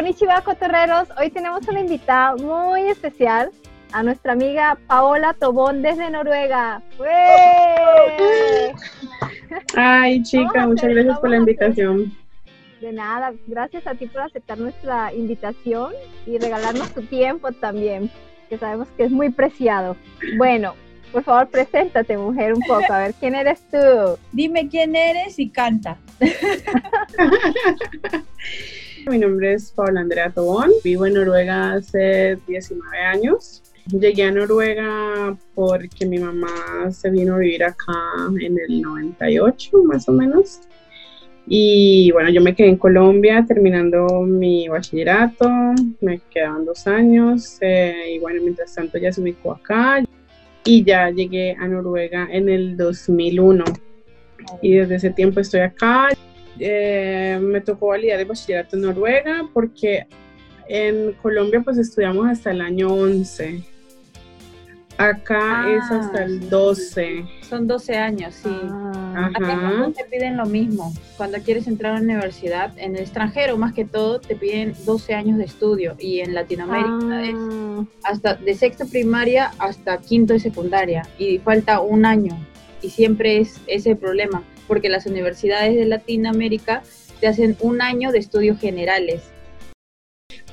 Konnichiwa, cotorreros. Hoy tenemos una invitada muy especial, a nuestra amiga Paola Tobón desde Noruega. Ay, chica, muchas gracias por la invitación. De nada, gracias a ti por aceptar nuestra invitación y regalarnos tu tiempo también, que sabemos que es muy preciado. Bueno, por favor, preséntate, mujer, un poco. A ver, ¿quién eres tú? Dime quién eres y canta. Mi nombre es Paola Andrea Tobón, vivo en Noruega hace 19 años. Llegué a Noruega porque mi mamá se vino a vivir acá en el 98, más o menos. Y bueno, yo me quedé en Colombia terminando mi bachillerato, me quedaban dos años eh, y bueno, mientras tanto ya se ubicó acá y ya llegué a Noruega en el 2001 y desde ese tiempo estoy acá. Eh, me tocó validar el bachillerato en Noruega porque en Colombia pues estudiamos hasta el año 11. Acá es ah, hasta el 12. Son 12 años, sí. Ah. Acá te piden lo mismo. Cuando quieres entrar a una universidad, en el extranjero más que todo, te piden 12 años de estudio. Y en Latinoamérica es ah. hasta de sexta primaria hasta quinto de secundaria. Y falta un año. Y siempre es ese problema, porque las universidades de Latinoamérica te hacen un año de estudios generales.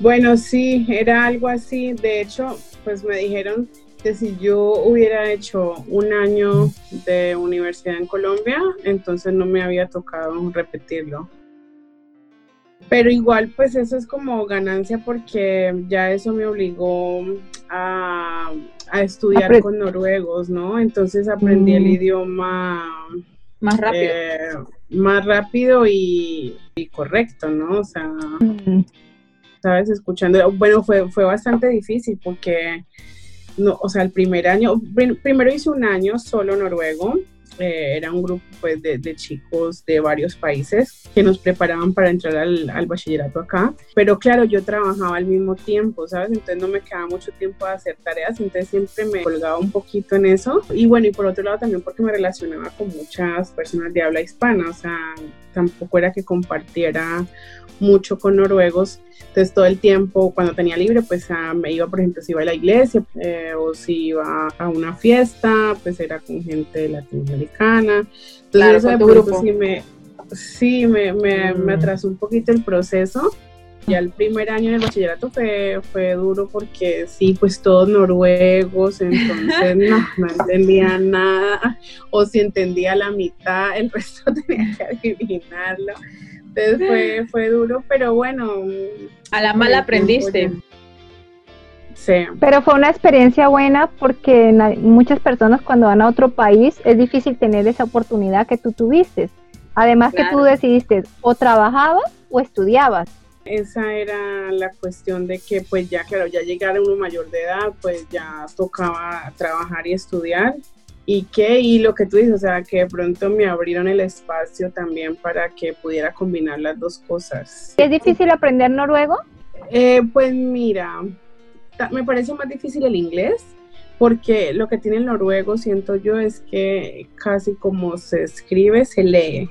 Bueno, sí, era algo así. De hecho, pues me dijeron que si yo hubiera hecho un año de universidad en Colombia, entonces no me había tocado repetirlo. Pero igual, pues eso es como ganancia porque ya eso me obligó a, estudiar con noruegos, ¿no? Entonces aprendí el mm. idioma más rápido. Eh, más rápido y, correcto, ¿no? O sea, mm. sabes, escuchando, bueno, fue, fue bastante difícil porque no, o sea, el primer año, primero hice un año solo noruego, eh, era un grupo pues, de, de, chicos de varios países que nos preparaban para entrar al, al, bachillerato acá, pero claro, yo trabajaba al mismo tiempo, ¿sabes? Entonces no me quedaba mucho tiempo a hacer tareas, entonces siempre me colgaba un poquito en eso. Y bueno, y por otro lado también porque me relacionaba con muchas personas de habla hispana, o sea, tampoco era que compartiera mucho con noruegos. Entonces todo el tiempo, cuando tenía libre, pues ah, me iba, por ejemplo, si iba a la iglesia eh, o si iba a una fiesta, pues era con gente latinoamericana. Entonces eso de grupo. sí me, sí, me, me, me, mm. atrasó un poquito el proceso. Ya el primer año del bachillerato fue, fue duro porque sí, pues todos noruegos, entonces no, no entendía nada, o si entendía la mitad, el resto tenía que adivinarlo. Entonces fue, fue duro, pero bueno. A la mala aprendiste. Sí. Pero fue una experiencia buena porque muchas personas cuando van a otro país es difícil tener esa oportunidad que tú tuviste. Además que tú decidiste o trabajabas o estudiabas. Esa era la cuestión de que pues ya claro, ya llegar uno mayor de edad, pues ya tocaba trabajar y estudiar y que, y lo que tú dices, o sea, que de pronto me abrieron el espacio también para que pudiera combinar las dos cosas. ¿Es difícil aprender noruego? Eh, pues mira, me parece más difícil el inglés, porque lo que tiene el noruego, siento yo, es que casi como se escribe, se lee.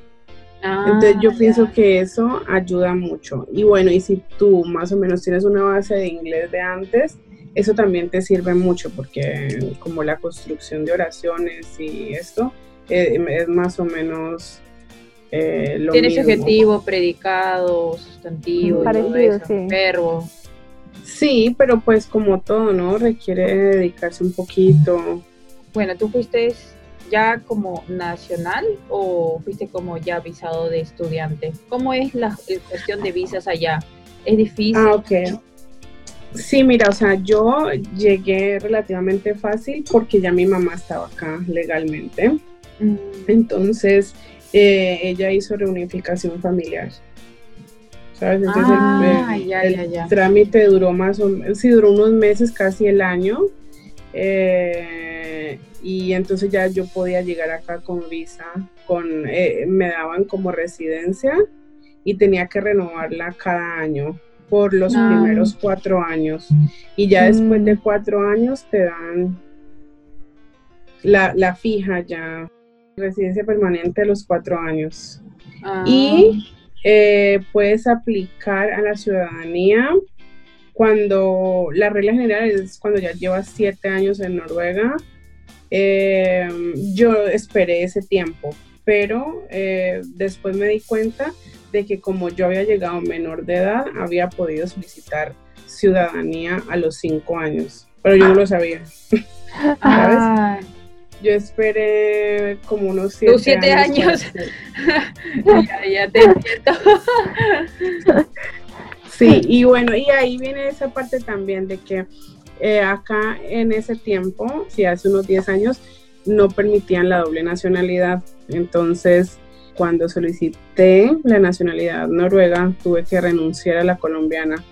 Entonces yo ah, pienso que eso ayuda mucho. Y bueno, y si tú más o menos tienes una base de inglés de antes, eso también te sirve mucho porque como la construcción de oraciones y esto eh, es más o menos eh, lo Tienes objetivo, predicado, sustantivo, verbo. Sí, pero pues como todo, ¿no? Requiere dedicarse un poquito. Bueno, ¿tú fuiste ya como nacional o fuiste como ya visado de estudiante? ¿Cómo es la cuestión de visas allá? ¿Es difícil? Ah, ok. Sí, mira, o sea, yo llegué relativamente fácil porque ya mi mamá estaba acá legalmente. Mm. Entonces, eh, ella hizo reunificación familiar. ¿Sabes? Entonces, el, ah, trámite duró más o menos, sí, duró unos meses, casi el año. Eh, y entonces ya yo podía llegar acá con visa, con, eh, me daban como residencia y tenía que renovarla cada año por los primeros cuatro años y ya después de mm. cuatro años te dan la, la fija ya, residencia permanente de los cuatro años. Ah. Y eh, puedes aplicar a la ciudadanía cuando la regla general es cuando ya llevas siete años en Noruega. Eh, yo esperé ese tiempo, pero eh, después me di cuenta de que como yo había llegado menor de edad, había podido solicitar ciudadanía a los cinco años, pero yo no lo sabía. Ah. Yo esperé como unos siete, Tus siete años. ya, ya te entiendo. sí, y bueno, y ahí viene esa parte también de que eh, acá en ese tiempo, si hace unos 10 años, no permitían la doble nacionalidad. Entonces, cuando solicité la nacionalidad noruega, tuve que renunciar a la colombiana.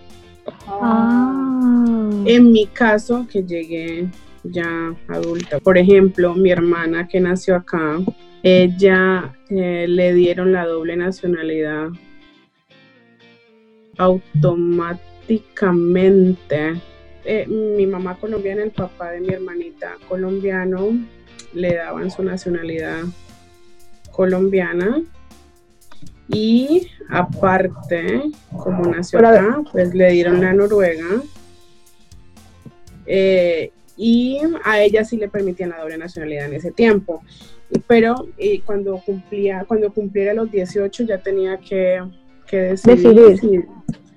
Ah. En mi caso, que llegué ya adulta. Por ejemplo, mi hermana que nació acá, ella eh, le dieron la doble nacionalidad automáticamente. Eh, mi mamá colombiana, el papá de mi hermanita colombiano, le daban su nacionalidad colombiana. Y aparte, como nació acá, pues le dieron la noruega. Eh, y a ella sí le permitían la doble nacionalidad en ese tiempo. Pero eh, cuando cumplía, cuando cumpliera los 18 ya tenía que, decidir, Si,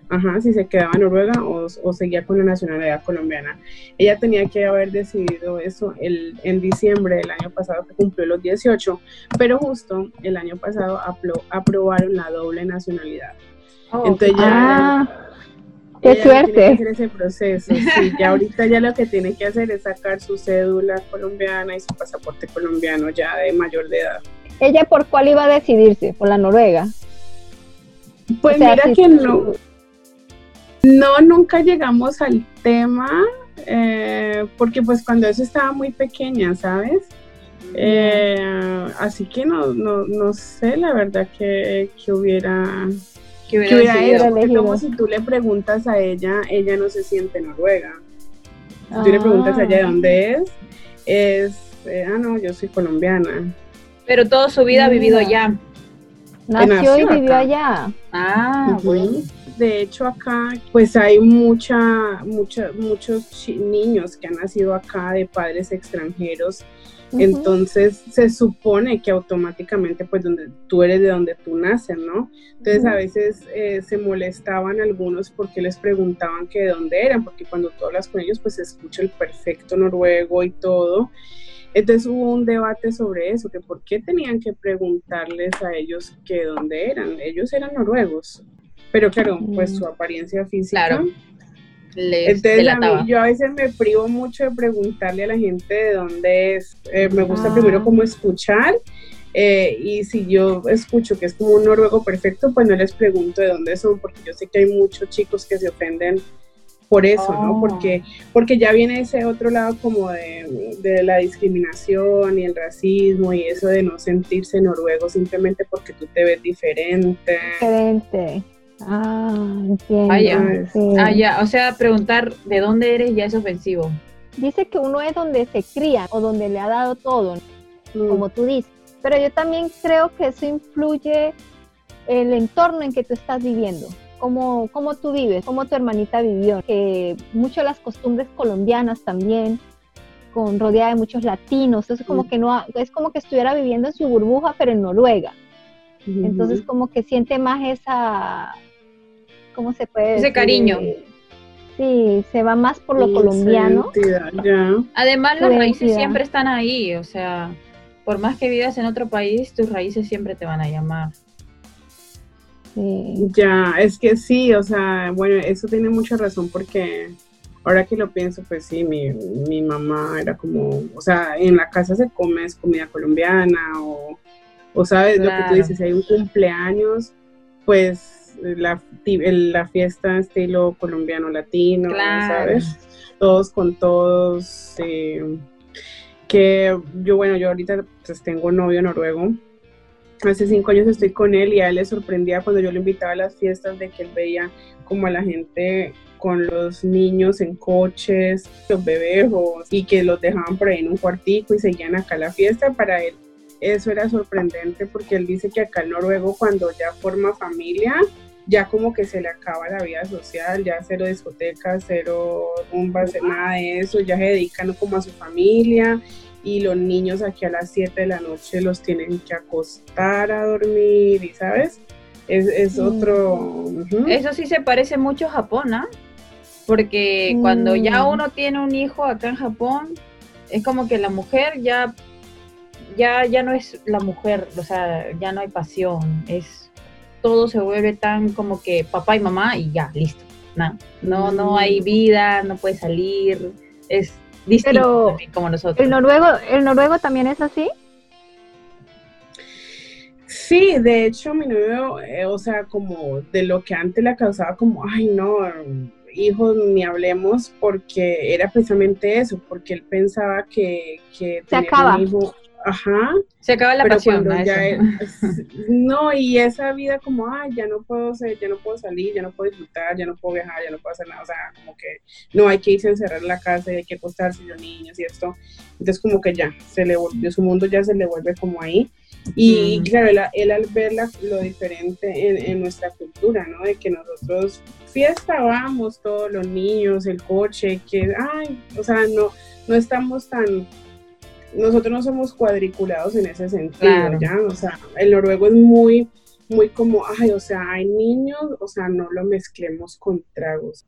ajá, si se quedaba en Noruega o, seguía con la nacionalidad colombiana. Ella tenía que haber decidido eso el, en diciembre del año pasado que cumplió los 18, pero justo el año pasado aprobaron la doble nacionalidad. Oh, Entonces ya... Ah. Qué suerte. Tiene que hacer ese proceso. Sí, ya ahorita ya lo que tiene que hacer es sacar su cédula colombiana y su pasaporte colombiano ya de mayor de edad. ¿Ella por cuál iba a decidirse? ¿Por la Noruega? Pues mira que no. No, nunca llegamos al tema, eh, porque pues cuando eso estaba muy pequeña, ¿sabes? Eh, así que no, no, no sé la verdad que, que hubiera que hubiera, como si tú le preguntas a ella, ella no se siente noruega. Si tú le preguntas a ella de dónde es, es, eh, ah, no, yo soy colombiana. Pero toda su vida ha vivido allá. Nació, y vivió allá. Ah, bueno. De hecho, acá, pues hay mucha, mucha, muchos niños que han nacido acá de padres extranjeros entonces se supone que automáticamente pues donde tú eres de donde tú naces, ¿no? Entonces a veces eh, se molestaban algunos porque les preguntaban que de dónde eran, porque cuando tú hablas con ellos pues se escucha el perfecto noruego y todo. Entonces hubo un debate sobre eso, que por qué tenían que preguntarles a ellos que de dónde eran. Ellos eran noruegos, pero claro, pues su apariencia física... Claro entonces, yo a veces me privo mucho de preguntarle a la gente de dónde es. Eh, me gusta primero ah. como escuchar. Eh, y si yo escucho que es como un noruego perfecto, pues no les pregunto de dónde son, porque yo sé que hay muchos chicos que se ofenden por eso, ¿no? Oh. Porque, porque ya viene ese otro lado como de, de, la discriminación y el racismo y eso de no sentirse noruego simplemente porque tú te ves diferente. Diferente. Ah, entiendo. Ah, ya. O sea, preguntar de dónde eres ya es ofensivo. Dice que uno es donde se cría o donde le ha dado todo, mm. como tú dices. Pero yo también creo que eso influye el entorno en que tú estás viviendo. Cómo, cómo tú vives, cómo tu hermanita vivió, que mucho las costumbres colombianas también, con rodeada de muchos latinos, es como mm. que no, es como que estuviera viviendo en su burbuja, pero en Noruega. Entonces como que siente más esa, ¿cómo se puede Ese cariño. Sí, se va más por lo colombiano. Además, las raíces siempre están ahí, o sea, por más que vivas en otro país, tus raíces siempre te van a llamar. Ya, es que sí, o sea, bueno, eso tiene mucha razón porque ahora que lo pienso, pues sí, mi, mi mamá era como, o sea, en la casa se come es comida colombiana o, o sabes lo que tú dices, si hay un cumpleaños, pues la, la fiesta estilo colombiano latino, ¿sabes? Todos con todos. Eh, que yo, bueno, yo ahorita pues tengo un novio noruego. Hace cinco años estoy con él y a él le sorprendía cuando yo lo invitaba a las fiestas de que él veía como a la gente con los niños en coches, los bebejos y que los dejaban por ahí en un cuartico y seguían acá la fiesta. Para él eso era sorprendente porque él dice que acá en Noruego cuando ya forma familia, ya como que se le acaba la vida social, ya cero discotecas, cero rumbas, nada de eso, ya se dedican como a su familia y los niños aquí a las 7 de la noche los tienen que acostar a dormir y sabes, es, mm. otro... Eso sí se parece mucho a Japón, ¿ah? Porque cuando ya mm. uno tiene un hijo acá en Japón, es como que la mujer ya, ya, ya no es la mujer, o sea, ya no hay pasión, es todo se vuelve tan como que papá y mamá y ya, listo. No, no, no hay mm. vida, no puede salir, es distinto como nosotros. ¿El noruego, ¿El noruego también es así? Sí, de hecho mi novio, eh, o sea, como de lo que antes le causaba como, ay no, hijos ni hablemos, porque era precisamente eso, porque él pensaba que, que se acaba. Ajá. Se acaba la pasión. no, y esa vida como, ay, ya no puedo ser, ya no puedo salir, ya no puedo disfrutar, ya no puedo viajar, ya no puedo hacer nada, o sea, como que no hay que irse a encerrar en la casa y hay que acostarse los niños y esto. Entonces como que ya, se le volvió, su mundo ya se le vuelve como ahí. Y claro, él, al ver lo diferente en, en, nuestra cultura, ¿no? De que nosotros fiesta vamos todos los niños, el coche, que, ay, o sea, no, no estamos tan nosotros no somos cuadriculados en ese sentido, ¿ya? O sea, el noruego es muy, muy como, ay, o sea, hay niños, o sea, no lo mezclemos con tragos.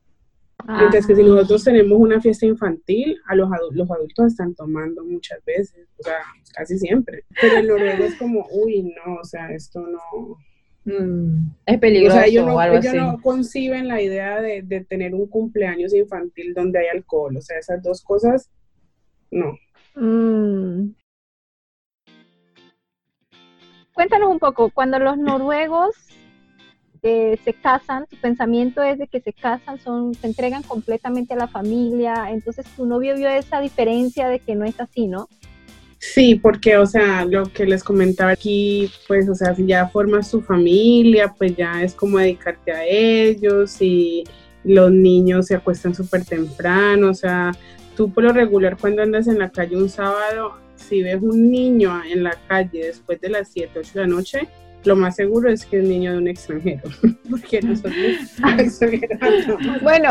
Mientras que si nosotros tenemos una fiesta infantil, a los, los adultos están tomando muchas veces, o sea, casi siempre. Pero el noruego es como, uy, no, o sea, esto no... Mm, es peligroso. O sea, ellos no, ellos no conciben la idea de, de tener un cumpleaños infantil donde hay alcohol, o sea, esas dos cosas, no. Mm. Cuéntanos un poco, cuando los noruegos eh, se casan, su pensamiento es de que se casan, son, se entregan completamente a la familia, entonces tu novio vio esa diferencia de que no es así, ¿no? Sí, porque, o sea, lo que les comentaba aquí, pues, o sea, si ya formas tu familia, pues ya es como dedicarte a ellos y los niños se acuestan súper temprano, o sea, tú por lo regular cuando andas en la calle un sábado, si ves un niño en la calle después de las 7, 8 de la noche, lo más seguro es que es niño de un extranjero, porque nosotros Bueno,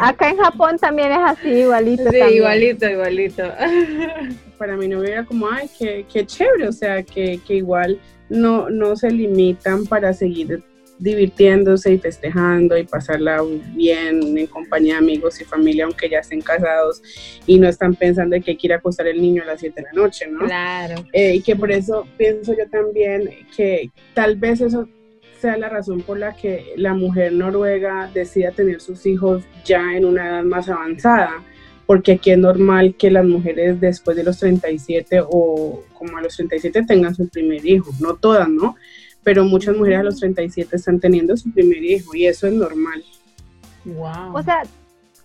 acá en Japón también es así, igualito. Sí, igualito, igualito. Para mí no era como, ay, qué, qué chévere, o sea, que, que igual no, no se limitan para seguir divirtiéndose y festejando y pasarla bien en compañía de amigos y familia, aunque ya estén casados y no están pensando en que quiere acostar el niño a las 7 de la noche, ¿no? Claro. Eh, y que por eso pienso yo también que tal vez eso sea la razón por la que la mujer noruega decida tener sus hijos ya en una edad más avanzada, porque aquí es normal que las mujeres después de los 37 o como a los 37 tengan su primer hijo, no todas, ¿no? Pero muchas mujeres a los 37 están teniendo su primer hijo y eso es normal. Wow. O sea,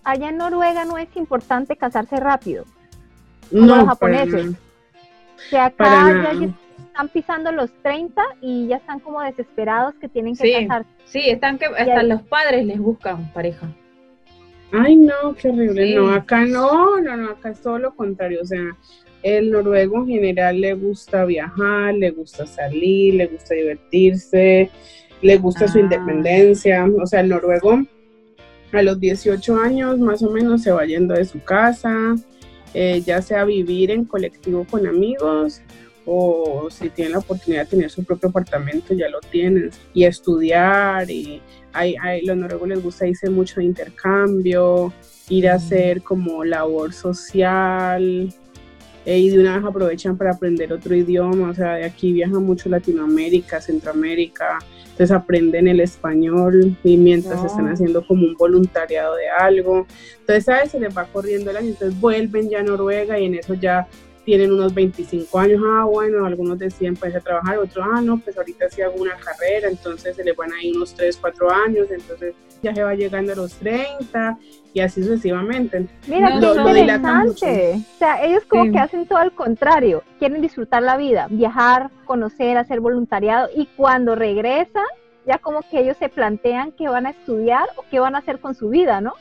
allá en Noruega no es importante casarse rápido, como no, los japoneses. O sea, acá ya están pisando los 30 y ya están como desesperados que tienen que casarse. Sí, están que hasta los padres les buscan pareja. Ay, no, qué horrible. No, acá no, no, no, acá es todo lo contrario. O sea, el noruego en general le gusta viajar, le gusta salir, le gusta divertirse, le gusta su ah. independencia. O sea, el noruego a los 18 años más o menos se va yendo de su casa, eh, ya sea vivir en colectivo con amigos o si tiene la oportunidad de tener su propio apartamento, ya lo tienen, y estudiar, y hay, hay, los noruegos les gusta irse mucho de intercambio, ir a hacer como labor social, eh, y de una vez aprovechan para aprender otro idioma, o sea, de aquí viajan mucho Latinoamérica, Centroamérica, entonces aprenden el español y mientras están haciendo como un voluntariado de algo, entonces, ¿sabes? Se les va corriendo el año, entonces vuelven ya a Noruega y en eso ya tienen unos 25 años, ah, bueno, algunos deciden pues a trabajar, otros, ah, no, pues ahorita sí hago una carrera, entonces se les van a ir unos 3, 4 años, entonces ya se va llegando a los 30 y así sucesivamente. Mira, qué interesante. O sea, ellos como que hacen todo al contrario, quieren disfrutar la vida, viajar, conocer, hacer voluntariado y cuando regresan, ya como que ellos se plantean qué van a estudiar o qué van a hacer con su vida, ¿no?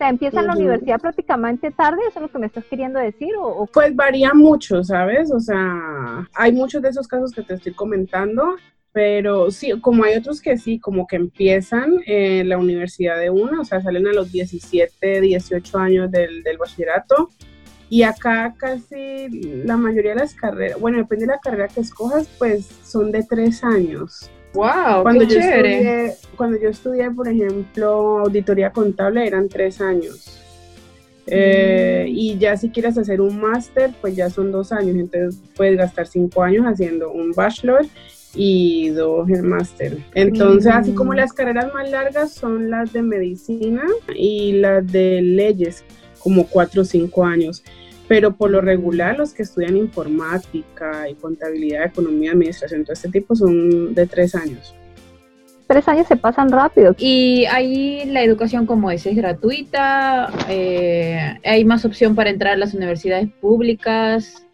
Sea, ¿empiezan la universidad prácticamente tarde? ¿Eso es lo que me estás queriendo decir? O, Pues varía mucho, ¿sabes? O sea, hay muchos de esos casos que te estoy comentando, pero sí, como hay otros que sí, como que empiezan en la universidad de una, o sea, salen a los 17, 18 años del, del bachillerato. Y acá casi la mayoría de las carreras, bueno, depende de la carrera que escojas, pues son de tres años. ¡Wow! Cuando qué yo chévere. estudié, cuando yo estudié, por ejemplo, auditoría contable, eran tres años. Eh, Mm. y ya si quieres hacer un máster, pues ya son dos años. Entonces puedes gastar cinco años haciendo un bachelor y dos el máster. Entonces, así como Mm. las carreras más largas son las de medicina y las de leyes, como cuatro o cinco años. Pero por lo regular, los que estudian informática y contabilidad, economía, administración, todo este tipo son de tres años. Tres años se pasan rápido. Y ahí la educación como es, es gratuita, eh, hay más opción para entrar a las universidades públicas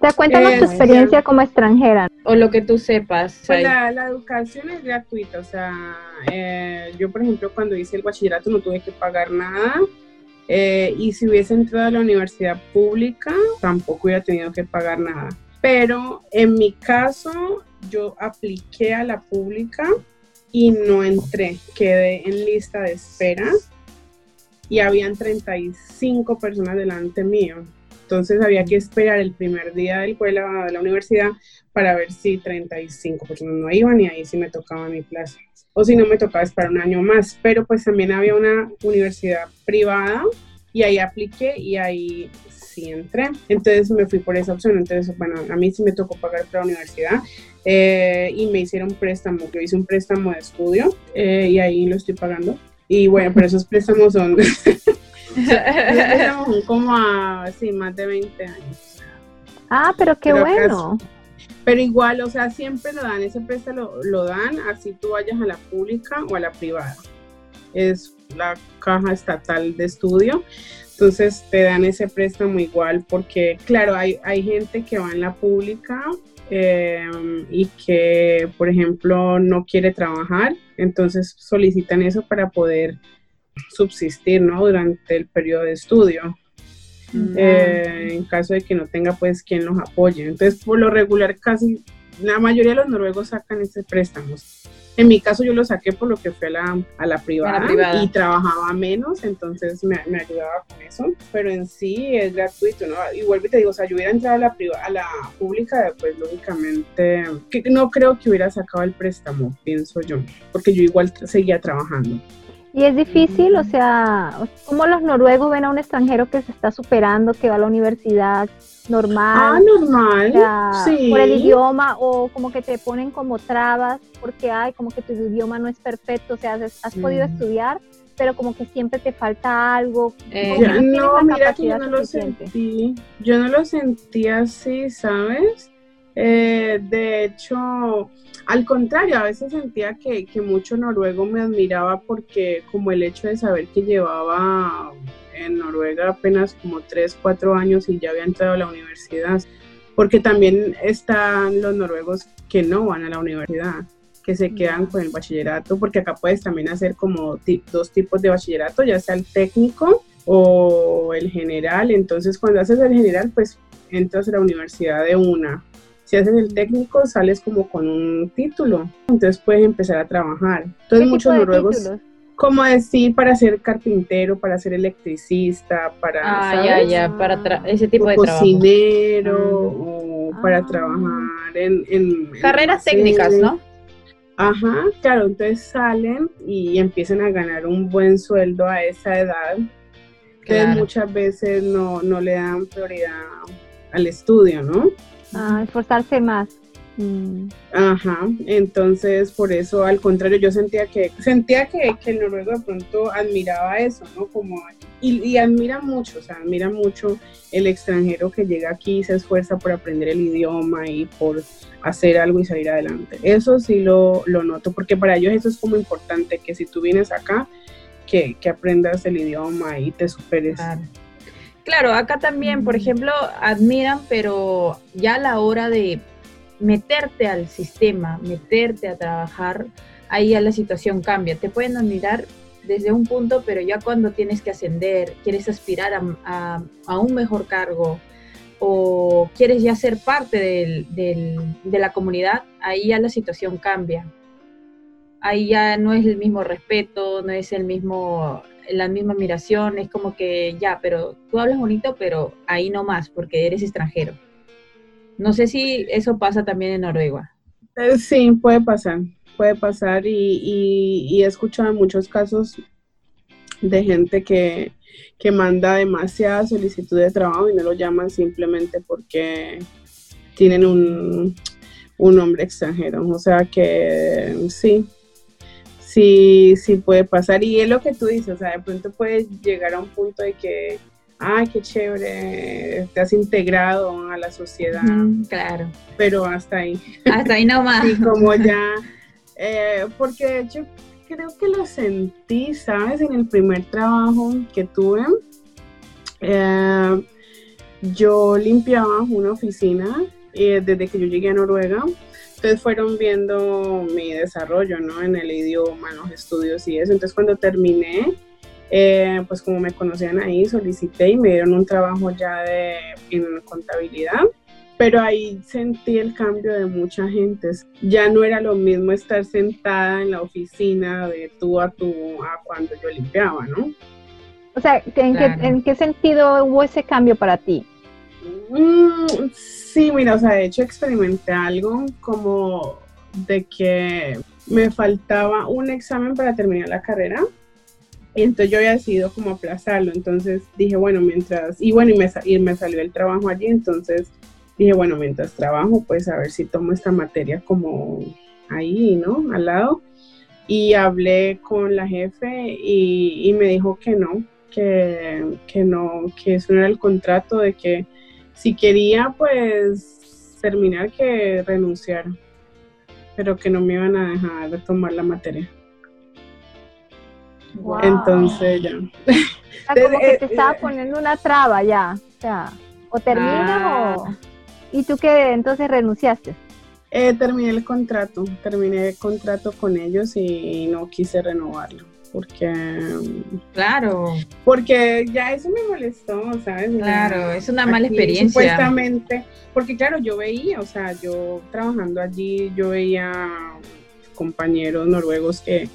O sea, cuéntanos Eh, tu experiencia como extranjera. o lo que tú sepas. Pues la, la educación es gratuita, o sea, eh, yo por ejemplo cuando hice el bachillerato no tuve que pagar nada eh, y si hubiese entrado a la universidad pública tampoco hubiera tenido que pagar nada. Pero en mi caso yo apliqué a la pública y no entré, quedé en lista de espera y habían 35 personas delante mío. Entonces había que esperar el primer día del de la, de la universidad para ver si 35 personas no iban y ahí sí me tocaba mi plaza. O si no, me tocaba esperar un año más. Pero pues también había una universidad privada y ahí apliqué y ahí sí entré. Entonces me fui por esa opción. Entonces, bueno, a mí sí me tocó pagar para la universidad eh, y me hicieron préstamo. Yo hice un préstamo de estudio eh, y ahí lo estoy pagando. Y bueno, pero esos préstamos son, como a, sí, más de 20 años. Ah, pero qué Pero bueno. Pero igual, o sea, siempre lo dan, ese préstamo lo, lo dan así tú vayas a la pública o a la privada. Es la caja estatal de estudio. Entonces te dan ese préstamo igual porque, claro, hay, hay gente que va en la pública eh, y que, por ejemplo, no quiere trabajar. Entonces solicitan eso para poder subsistir, ¿no? Durante el periodo de estudio. Eh, en caso de que no tenga pues quien los apoye. Entonces, por lo regular, casi la mayoría de los noruegos sacan ese préstamo. En mi caso yo lo saqué por lo que fue a la, a la, privada, A la privada. y trabajaba menos, entonces me, me ayudaba con eso, pero en sí es gratuito, ¿no? Y vuelvo y te digo, o sea, yo hubiera entrado a la, priva- a la pública, pues lógicamente, que no creo que hubiera sacado el préstamo, pienso yo, porque yo igual seguía trabajando. Y es difícil, o sea, ¿cómo los noruegos ven a un extranjero que se está superando, que va a la universidad Ah, normal? normal, o sea, sí. por el idioma o como que te ponen como trabas porque hay como que tu idioma no es perfecto, o sea, has, has podido Mm. estudiar, pero como que siempre te falta algo. Eh, Ya, no, mira que yo no lo suficiente. sentí. Yo no lo sentí así, ¿sabes? Eh, de hecho, al contrario, a veces sentía que, que mucho noruego me admiraba porque como el hecho de saber que llevaba en Noruega apenas como 3, 4 años y ya había entrado a la universidad. Porque también están los noruegos que no van a la universidad que se quedan con el bachillerato, porque acá puedes también hacer como dos tipos de bachillerato, ya sea el técnico o el general. Entonces, cuando haces el general, pues entras a la universidad de una. Si haces el técnico, sales como con un título, entonces puedes empezar a trabajar. ¿Qué Entonces, tipo muchos de noruegos, títulos? como decir, para ser carpintero, para ser electricista, para, Ah, ¿sabes? ya, ya, para tra- ese tipo o de trabajo. cocinero, o para Ah. trabajar en, Carreras técnicas, ¿no? Ajá, claro, entonces salen y empiezan a ganar un buen sueldo a esa edad. Entonces Claro. muchas veces no, no le dan prioridad al estudio, ¿no? Ah, esforzarse más. Mm. Ajá, entonces por eso al contrario yo sentía que sentía que, que el noruego de pronto admiraba eso, ¿no? Como y, y admira mucho, o sea, admira mucho el extranjero que llega aquí y se esfuerza por aprender el idioma y por hacer algo y salir adelante. Eso sí lo, lo noto, porque para ellos eso es como importante, que si tú vienes acá, que, que aprendas el idioma y te superes. Claro. Claro, acá también, por ejemplo, admiran, pero ya a la hora de meterte al sistema, meterte a trabajar, ahí ya la situación cambia. Te pueden admirar, desde un punto, pero ya cuando tienes que ascender, quieres aspirar a, un mejor cargo o quieres ya ser parte de la comunidad, ahí ya la situación cambia. Ahí ya no es el mismo respeto, no es el mismo la misma admiración, es como que ya, pero tú hablas bonito, pero ahí no más, porque eres extranjero. No sé si eso pasa también en Noruega. Eh, sí, puede pasar, puede pasar y, he escuchado muchos casos de gente que, manda demasiada solicitud de trabajo y no lo llaman simplemente porque tienen un, un nombre extranjero. O sea que sí, sí, sí puede pasar. Y es lo que tú dices, o sea, de pronto puedes llegar a un punto de que, ay, qué chévere, te has integrado a la sociedad. claro. Pero hasta ahí. Hasta ahí nomás. y como ya, eh, porque de hecho creo que lo sentí, ¿sabes? En el primer trabajo que tuve, eh, yo limpiaba una oficina eh, desde que yo llegué a Noruega entonces fueron viendo mi desarrollo, ¿no? En el idioma, en los estudios y eso. Entonces cuando terminé, eh, pues como me conocían ahí, solicité y me dieron un trabajo ya de, en contabilidad. Pero ahí sentí el cambio de mucha gente. Ya no era lo mismo estar sentada en la oficina de tú a tú a cuando yo limpiaba, ¿no? O sea, ¿en, qué, ¿en qué sentido hubo ese cambio para ti? Mm, sí, mira, o sea, de hecho experimenté algo como de que me faltaba un examen para terminar la carrera. Y entonces yo había decidido como aplazarlo. Entonces dije, bueno, mientras, y bueno, y me, y me salió el trabajo allí. Entonces dije, bueno, mientras trabajo, pues a ver si tomo esta materia como ahí, ¿no? Al lado. Y hablé con la jefe y, me dijo que no, que, que no, que eso no era el contrato, de que si quería pues terminar que renunciar, pero que no me iban a dejar de tomar la materia. Entonces ya. como que te estaba poniendo una traba ya, o sea, o termina o... Ah. ¿Y tú qué entonces renunciaste? Eh, terminé el contrato, terminé el contrato con ellos y no quise renovarlo porque... Claro. Porque ya eso me molestó, ¿sabes? Claro, es una mala experiencia. Supuestamente, porque claro, yo veía, o sea, yo trabajando allí, yo veía compañeros noruegos que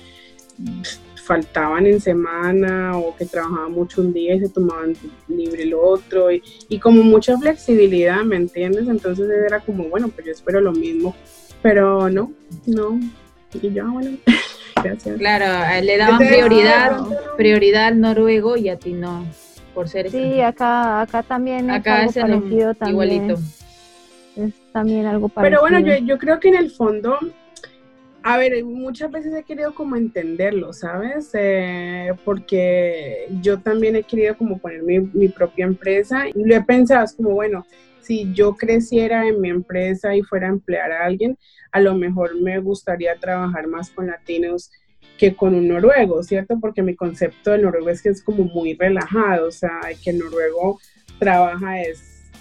faltaban en semana o que trabajaban mucho un día y se tomaban libre el otro y, y como mucha flexibilidad, ¿me entiendes? Entonces era como, bueno, pues yo espero lo mismo, pero no, no, y ya, bueno. Claro, le daban prioridad, prioridad al noruego y a ti no, por ser Sí, acá, acá también acá es algo parecido también. Igualito. Es también algo parecido. Pero bueno, yo, yo creo que en el fondo, a ver, muchas veces he querido como entenderlo, ¿sabes? Eh, porque yo también he querido como poner mi, mi propia empresa y lo he pensado, es como, bueno, si yo creciera en mi empresa y fuera a emplear a alguien, a lo mejor me gustaría trabajar más con latinos que con un noruego, ¿cierto? Porque mi concepto del noruego es que es como muy relajado, o sea, que el noruego trabaja es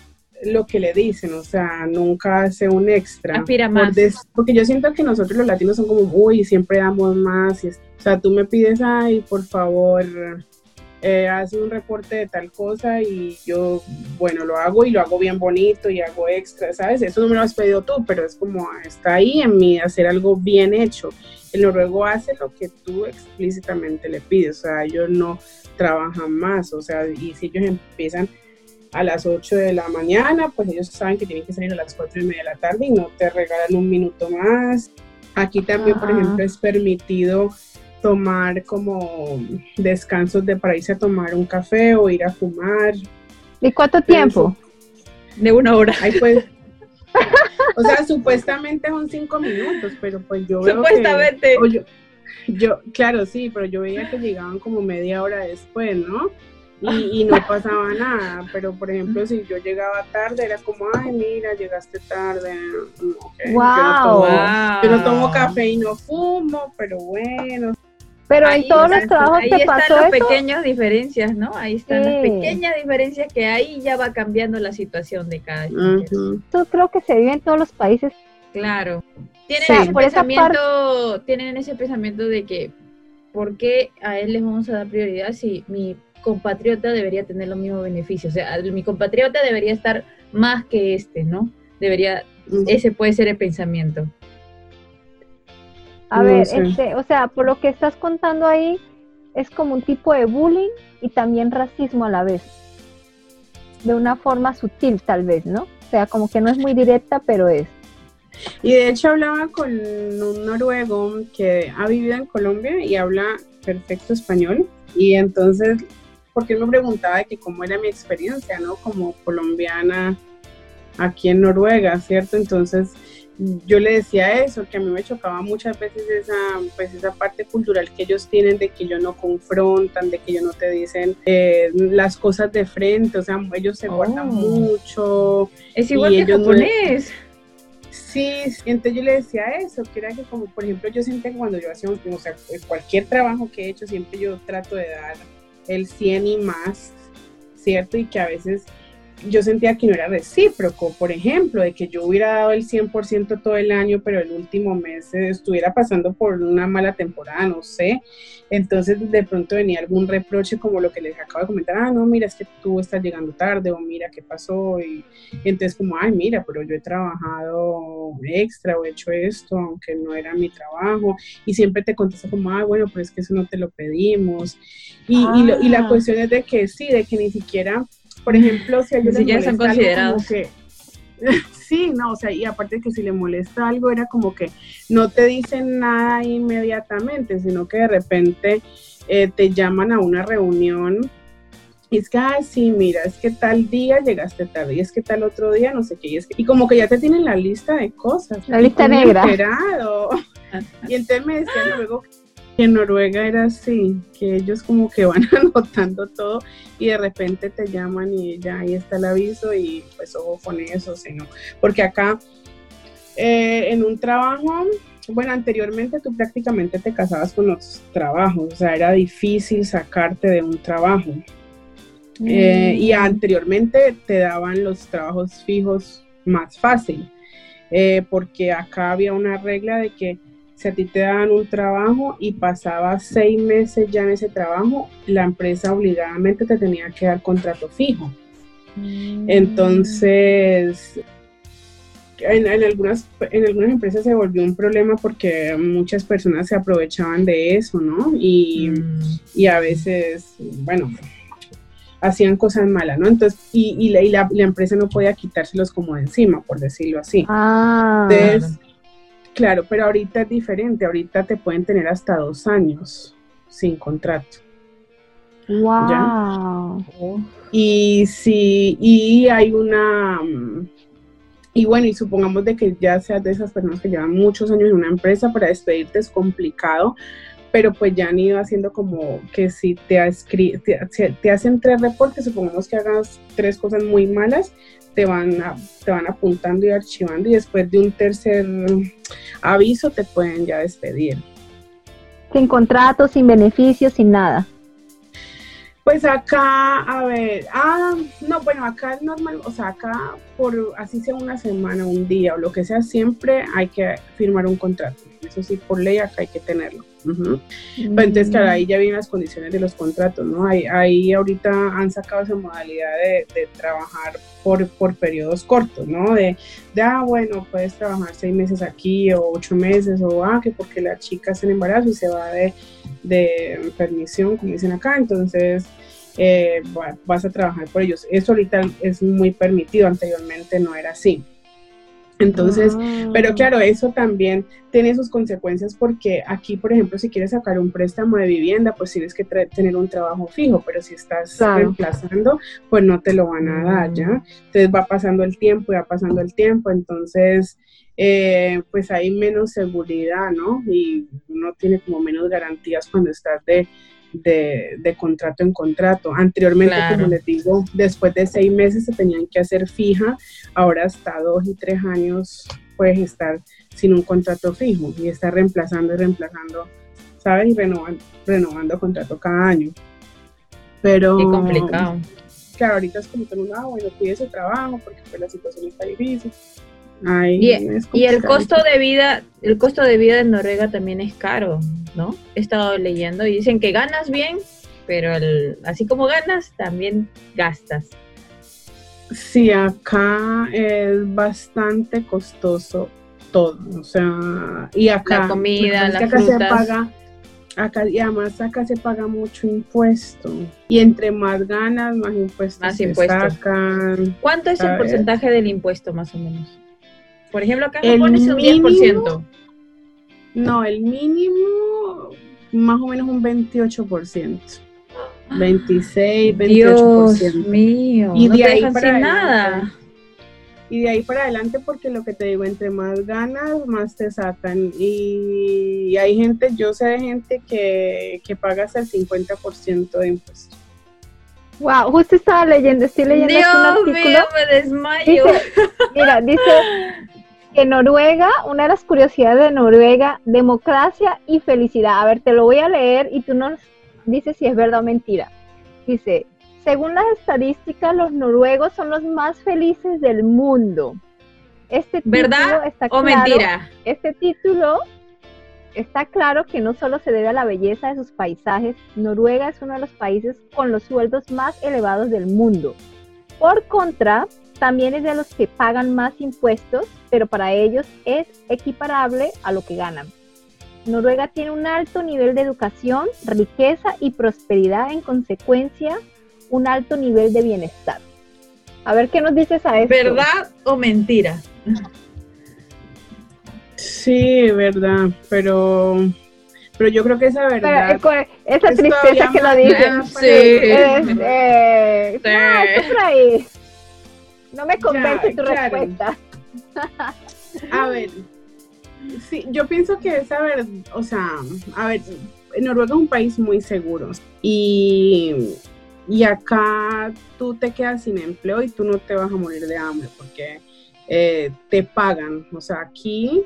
lo que le dicen, o sea, nunca hace un extra. Aspira más. porque yo siento que nosotros los latinos son como, uy, siempre damos más, y o sea, tú me pides, ay, por favor, eh, hace un reporte de tal cosa y yo, bueno, lo hago y lo hago bien bonito y hago extra, ¿sabes? Eso no me lo has pedido tú, pero es como, está ahí en mí hacer algo bien hecho. El noruego hace lo que tú explícitamente le pides, o sea, ellos no trabajan más, o sea, y si ellos empiezan a las 8 de la mañana, pues ellos saben que tienen que salir a las 4 y media de la tarde y no te regalan un minuto más. Aquí también, por ejemplo, es permitido tomar como descansos de para irse a tomar un café o ir a fumar. ¿Y cuánto tiempo? De una hora. pues, o sea, supuestamente son cinco minutos, pero pues yo veo Supuestamente. yo, yo, claro, sí, pero yo veía que llegaban como media hora después, ¿no? Y, no pasaba nada, pero por ejemplo, si yo llegaba tarde, era como, ay, mira, llegaste tarde. wow. yo no tomo café y no fumo, pero bueno. Pero en todos los trabajos ahí están las pequeñas diferencias, ¿no? Ahí están las pequeñas diferencias que ahí ya va cambiando la situación de cada uh Yo creo que se vive en todos los países. Claro. Tienen ese pensamiento, tienen ese pensamiento de que ¿por qué a él les vamos a dar prioridad si mi compatriota debería tener los mismos beneficios? O sea, mi compatriota debería estar más que este, ¿no? Debería, ese puede ser el pensamiento. A ver, este, o sea, por lo que estás contando ahí, es como un tipo de bullying y también racismo a la vez. De una forma sutil, tal vez, ¿no? O sea, como que no es muy directa, pero es. Y de hecho hablaba con un noruego que ha vivido en Colombia y habla perfecto español. Y entonces, porque él me preguntaba que cómo era mi experiencia, ¿no? Como colombiana aquí en Noruega, ¿cierto? Entonces, yo le decía eso, que a mí me chocaba muchas veces esa, pues esa parte cultural que ellos tienen de que ellos no confrontan, de que ellos no te dicen eh, las cosas de frente, o sea, ellos se guardan oh. mucho. Es igual que japonés. Sí, entonces yo le decía eso, que era que como por ejemplo yo siempre cuando yo hacía, o sea, cualquier trabajo que he hecho, siempre yo trato de dar el 100 y más, ¿cierto? Y que a veces yo sentía que no era recíproco, por ejemplo, de que yo hubiera dado el 100% todo el año, pero el último mes estuviera pasando por una mala temporada, no sé. Entonces de pronto venía algún reproche como lo que les acabo de comentar, ah, no, mira, es que tú estás llegando tarde o mira qué pasó. Y, entonces como, ay, mira, pero yo he trabajado extra o he hecho esto, aunque no era mi trabajo. Y siempre te contesta como, ah, bueno, pero es que eso no te lo pedimos. Y, y la ah. cuestión es de que sí, de que ni siquiera por ejemplo, si a ellos les son considerados. que, sí, no, o sea, y aparte que si le molesta algo era como que no te dicen nada inmediatamente, sino que de repente eh, te llaman a una reunión y es que, ay, sí, mira, es que tal día llegaste tarde, y es que tal otro día, no sé qué, y, es que, y como que ya te tienen la lista de cosas. La lista negra. Y entonces me decían luego que en Noruega era así, que ellos como que van anotando todo y de repente te llaman y ya ahí está el aviso y pues ojo con eso, sino porque acá eh, en un trabajo, bueno, anteriormente tú prácticamente te casabas con los trabajos, o sea, era difícil sacarte de un trabajo. Eh, y mm. anteriormente te daban los trabajos fijos más fácil, eh, porque acá había una regla de que si a ti te daban un trabajo y pasabas seis meses ya en ese trabajo, la empresa obligadamente te tenía que dar contrato fijo. Mm. Entonces, en, algunas, en algunas empresas se volvió un problema porque muchas personas se aprovechaban de eso, ¿no? Y, mm. a veces, bueno, hacían cosas malas, ¿no? Entonces, y, la, empresa no podía quitárselos como de encima, por decirlo así. Ah. Entonces, Claro, pero ahorita es diferente. Ahorita te pueden tener hasta dos años sin contrato. Wow. Y si y hay una y bueno, y supongamos de que ya seas de esas personas que llevan muchos años en una empresa, para despedirte es complicado, pero pues ya han ido haciendo como que si te, te, te hacen tres reportes, supongamos que hagas tres cosas muy malas, te van, te van apuntando y archivando y después de un tercer aviso te pueden ya despedir. Sin contrato, sin beneficios, sin nada. Pues acá, a ver, ah, no, bueno, acá es normal, o sea, acá por así sea una semana, un día o lo que sea, siempre hay que firmar un contrato. Eso sí, por ley acá hay que tenerlo. Entonces, claro, ahí ya vienen las condiciones de los contratos, ¿no? Ahí, ahí ahorita han sacado esa modalidad de, trabajar por, por periodos cortos, ¿no? De, de, ah, bueno, puedes trabajar seis meses aquí o ocho meses, o ah, que porque la chica está en embarazo y se va de, de permisión, como dicen acá, entonces eh, vas a trabajar por ellos. Eso ahorita es muy permitido, anteriormente no era así. Entonces, ah. pero claro, eso también tiene sus consecuencias porque aquí, por ejemplo, si quieres sacar un préstamo de vivienda, pues tienes que tener un trabajo fijo, pero si estás reemplazando, pues no te lo van a dar, ¿ya? Mm. Entonces va pasando el tiempo, y va pasando el tiempo, entonces, eh, pues hay menos seguridad, ¿no? Y uno tiene como menos garantías cuando estás de de, contrato en contrato. Anteriormente, como les digo, después de seis meses se tenían que hacer fija, ahora hasta dos y tres años puedes estar sin un contrato fijo y estar reemplazando y reemplazando, ¿sabes? Y renovando, renovando contrato cada año. Pero... Qué complicado. Claro, ahorita es como que ah, bueno, cuide su trabajo porque pues, la situación está difícil. Y, el costo de vida, el costo de vida en Noruega también es caro, ¿no? He estado leyendo y dicen que ganas bien, pero así como ganas, también gastas. Sí, acá es bastante costoso todo, o sea, y acá la comida, la acá se paga, acá y además acá se paga mucho impuesto y entre más ganas, más impuestos más se sacan. ¿Cuánto es el porcentaje del impuesto más o menos? Por ejemplo, acá en Japón es un 10%. No, el mínimo más o menos un 28%. 26, 28%. Dios mío, y de ahí para nada. Y de ahí para adelante, porque lo que te digo, entre más ganas, más te sacan. Y hay gente, yo sé de gente que, que paga hasta el 50% de impuestos. Wow, justo estaba leyendo, estoy leyendo Dios un artículo. Mío, me desmayo. mira, dice que Noruega, una de las curiosidades de Noruega, democracia y felicidad. A ver, te lo voy a leer y tú nos dices si es verdad o mentira. Dice, según las estadísticas, los noruegos son los más felices del mundo. Este ¿Verdad está o mentira? Este título está claro que no solo se debe a la belleza de sus paisajes, Noruega es uno de los países con los sueldos más elevados del mundo. Por contra, también es de los que pagan más impuestos, pero para ellos es equiparable a lo que ganan. Noruega tiene un alto nivel de educación, riqueza y prosperidad, en consecuencia, un alto nivel de bienestar. A ver qué nos dices a eso. ¿Verdad o mentira? Sí, verdad, pero pero yo creo que esa verdad. esa tristeza que lo dicen. Sí. eh, sí. No, me convence tu respuesta. A ver, sí, yo pienso que esa verdad, o sea, a ver, Noruega es un país muy seguro y, y acá tú te quedas sin empleo y tú no te vas a morir de hambre porque eh, te pagan. O sea, aquí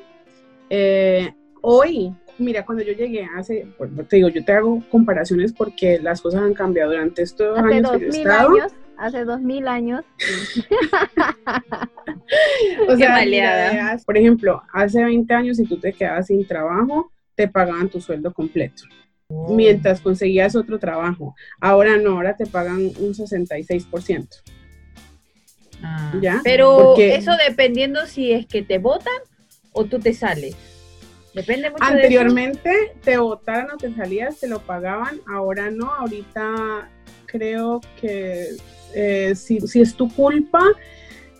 eh, hoy, mira, cuando yo llegué hace, pues te digo, yo te hago comparaciones porque las cosas han cambiado durante estos años que he Años, hace dos mil años. o sea, por ejemplo, hace 20 años si tú te quedabas sin trabajo, te pagaban tu sueldo completo. Oh. Mientras conseguías otro trabajo. Ahora no, ahora te pagan un 66%. Ah, ¿Ya? Pero eso dependiendo si es que te votan o tú te sales? Depende mucho Anteriormente te votaron o te salías, te lo pagaban, ahora no, ahorita creo que eh, si, es tu culpa,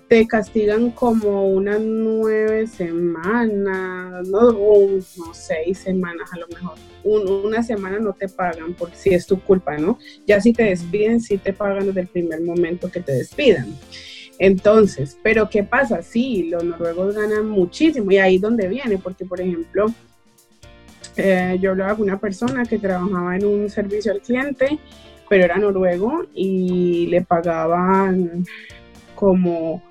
te castigan como unas nueve semanas, ¿no? O no, seis semanas a lo mejor. una semana no te pagan por si es tu culpa, ¿no? Ya si te despiden, sí te pagan desde el primer momento que te despidan. Entonces, pero ¿qué pasa? Sí, los noruegos ganan muchísimo y ahí es donde viene, porque por ejemplo, eh, yo hablaba con una persona que trabajaba en un servicio al cliente, pero era noruego y le pagaban como,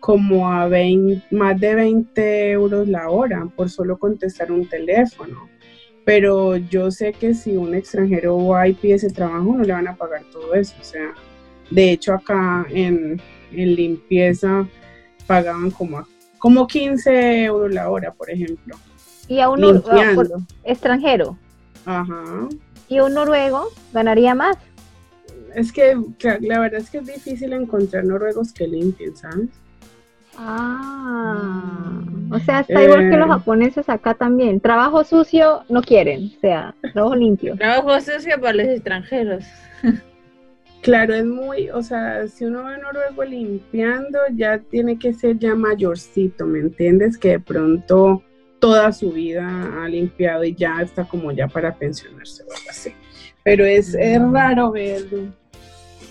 como a 20, más de 20 euros la hora por solo contestar un teléfono. Pero yo sé que si un extranjero va y pide ese trabajo, no le van a pagar todo eso. O sea, de hecho acá en, en limpieza pagaban como, como 15 euros la hora, por ejemplo. Y a un extranjero. Ajá. Y un noruego ganaría más. Es que la verdad es que es difícil encontrar noruegos que limpien, ¿sabes? Ah, o sea, está igual que los eh. japoneses acá también. Trabajo sucio no quieren, o sea, trabajo limpio. Trabajo sucio para los extranjeros. Claro, es muy, o sea, si uno ve noruego limpiando, ya tiene que ser ya mayorcito, ¿me entiendes? Que de pronto toda su vida ha limpiado y ya está como ya para pensionarse o algo así. Pero es, mm. raro ver,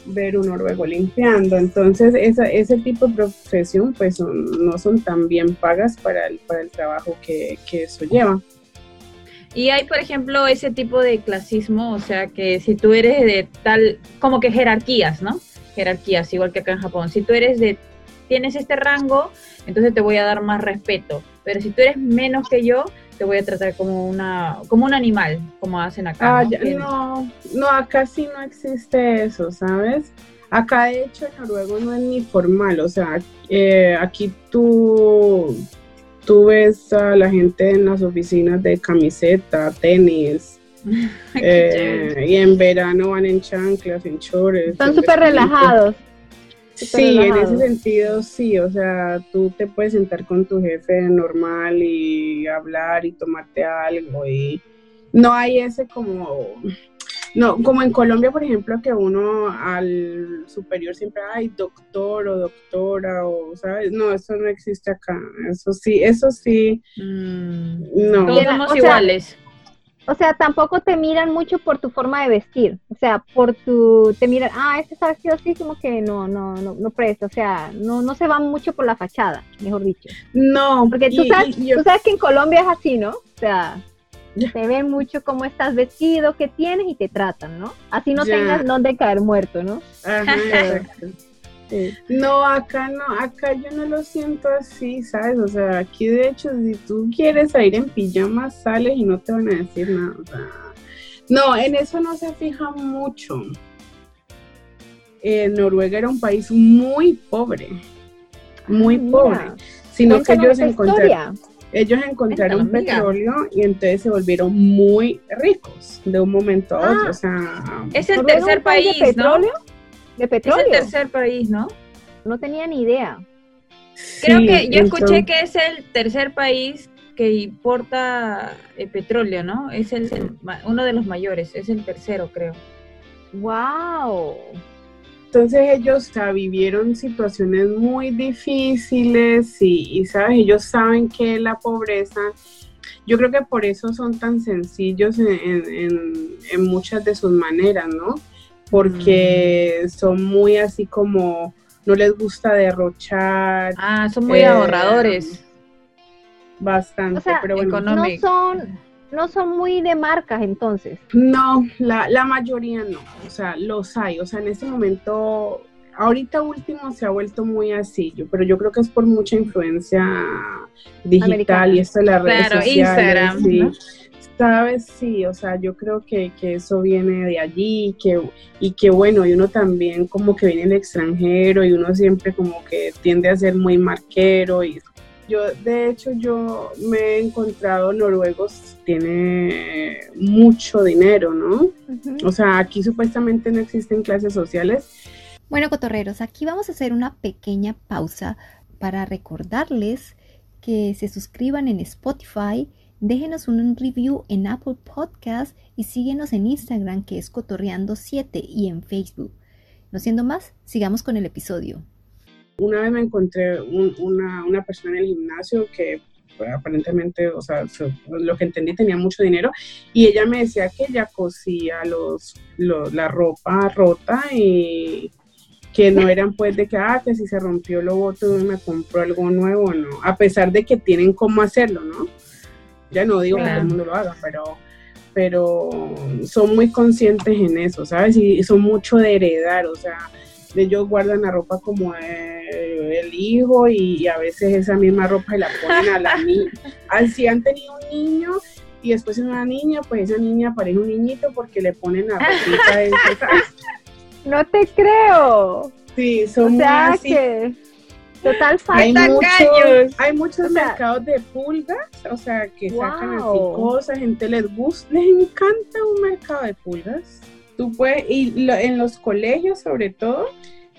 ver un noruego limpiando, entonces esa, ese tipo de profesión pues no son tan bien pagas para el, para el trabajo que, que eso lleva. Y hay, por ejemplo, ese tipo de clasismo, o sea, que si tú eres de tal, como que jerarquías, ¿no? Jerarquías, igual que acá en Japón. Si tú eres de, tienes este rango, entonces te voy a dar más respeto. Pero si tú eres menos que yo, te voy a tratar como una, como un animal, como hacen acá. Ah, ¿no? no, no, acá sí no existe eso, ¿sabes? Acá de hecho el noruego no es ni formal, o sea, eh, aquí tú, tú ves a la gente en las oficinas de camiseta, tenis, eh, y en verano van en chanclas, en chores. Están súper relajados. Sí, en ese sentido sí, o sea, tú te puedes sentar con tu jefe normal y hablar y tomarte algo y no hay ese como, no, como en Colombia, por ejemplo, que uno al superior siempre hay doctor o doctora o, ¿sabes? No, eso no existe acá, eso sí, eso sí, mm. no. Todos somos iguales. O sea, tampoco te miran mucho por tu forma de vestir. O sea, por tu, te miran, ah, este está vestido así, como que no, no, no, no presta. O sea, no, no se va mucho por la fachada, mejor dicho. No. Porque tú, sabes, tú sabes que en Colombia es así, ¿no? O sea, te ven mucho cómo estás vestido, qué tienes y te tratan, ¿no? Así no tengas donde caer muerto, ¿no? Ajá, No, acá no, acá yo no lo siento así, ¿sabes? O sea, aquí de hecho, si tú quieres ir en pijama, sales y no te van a decir nada. no, en eso no se fija mucho. Eh, Noruega era un país muy pobre, muy ah, pobre, sino que ellos encontraron, ellos encontraron petróleo y entonces se volvieron muy ricos de un momento a otro. Ah, o sea, es el tercer país, ¿no? Petróleo? De petróleo. Es el tercer país, ¿no? No tenía ni idea. Creo que yo escuché que es el tercer país que importa eh, petróleo, ¿no? Es el, uno de los mayores, es el tercero, creo. ¡Wow! Entonces ellos vivieron situaciones muy difíciles y, ¿sabes? Ellos saben que la pobreza, yo creo que por eso son tan sencillos en muchas de sus maneras, ¿no? Porque mm. son muy así como, no les gusta derrochar. Ah, son muy ahorradores. Bastante, pero bueno. No son, no son muy de marcas entonces. No, la, la mayoría no, o sea, los hay, o sea, en este momento ahorita último se ha vuelto muy así, pero yo creo que es por mucha influencia digital y esto de las redes sociales. Instagram. Sabes, sí, o sea, yo creo que, eso viene de allí y que, y que bueno, y uno también como que viene del extranjero y uno siempre como que tiende a ser muy marquero y yo, de hecho, yo me he encontrado noruegos, tiene mucho dinero, ¿no? O sea, aquí supuestamente no existen clases sociales. Bueno, cotorreros, aquí vamos a hacer una pequeña pausa para recordarles que se suscriban en Spotify Déjenos un review en Apple Podcast y síguenos en Instagram que es Cotorreando7 y en Facebook. No siendo más, sigamos con el episodio. Una vez me encontré una, una persona en el gimnasio que aparentemente, o sea, lo que entendí tenía mucho dinero y ella me decía que ella cosía los, la ropa rota y que no eran pues de que, ah, que si se rompió lo voto me compró algo nuevo, no, a pesar de que tienen cómo hacerlo, ¿no? Ya no digo que todo el mundo lo haga, pero, pero son muy conscientes en eso, ¿sabes? Y son mucho de heredar, o sea, ellos guardan la ropa como el hijo y, a veces esa misma ropa se la ponen a la niña. Si han tenido un niño y después una niña, pues esa niña parece un niñito porque le ponen la ropa de No te creo. Sí, son muy así. Total hay muchos, hay muchos mercados de pulgas, o sea, que sacan así cosas, gente les gusta, les encanta un mercado de pulgas. Tú puedes, y en los colegios sobre todo,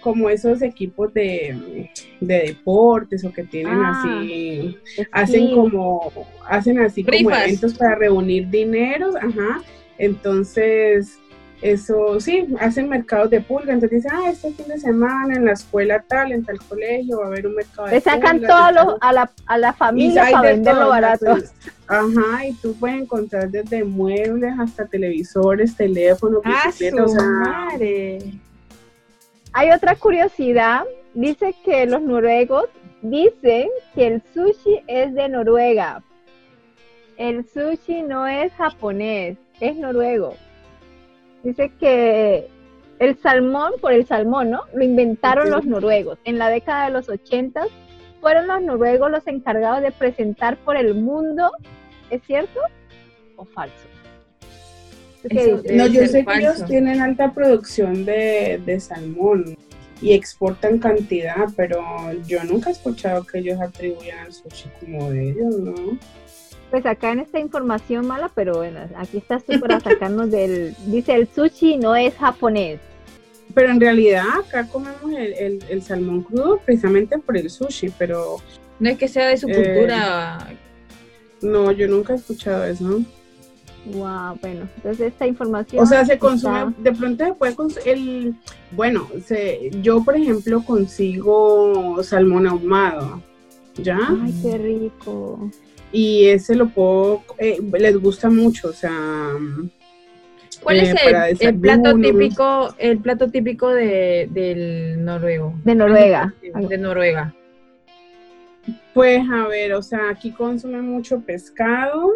como esos equipos de, deportes o que tienen ah, así, hacen como, hacen así como eventos para reunir dineros, ajá. Entonces, eso sí, hacen mercados de pulga, entonces dicen, ah, este fin de semana en la escuela tal, en tal colegio va a haber un mercado de Le sacan todo a, la, a la familia para venderlo barato. Ajá, y tú puedes encontrar desde muebles hasta televisores, teléfonos, bicicletas, madre. Hay otra curiosidad, dice que los noruegos dicen que el sushi es de Noruega. El sushi no es japonés, es noruego. Dice que el salmón, por el salmón, ¿no? Lo inventaron los noruegos. En la década de los 80 fueron los noruegos los encargados de presentar por el mundo. ¿Es cierto o falso? no, yo sé que ellos tienen alta producción de, salmón. y exportan cantidad, pero yo nunca he escuchado que ellos atribuyan el sushi como de ellos, ¿no? Pues acá en esta información mala, pero bueno, aquí estás tú para sacarnos del... Dice, el sushi no es japonés. Pero en realidad acá comemos el, salmón crudo precisamente por el sushi, pero... No es que sea de su eh, cultura. No, yo nunca he escuchado eso. Wow, bueno, entonces esta información. O sea, se consume, de pronto se puede consumir, el, bueno, se, yo por ejemplo consigo salmón ahumado, ¿ya? Ay, qué rico. Y ese lo puedo, eh, les gusta mucho, o sea. ¿Cuál es eh, el, plato típico, el plato típico de, del noruego? De Noruega. De Noruega. Pues a ver, o sea, aquí consumen mucho pescado,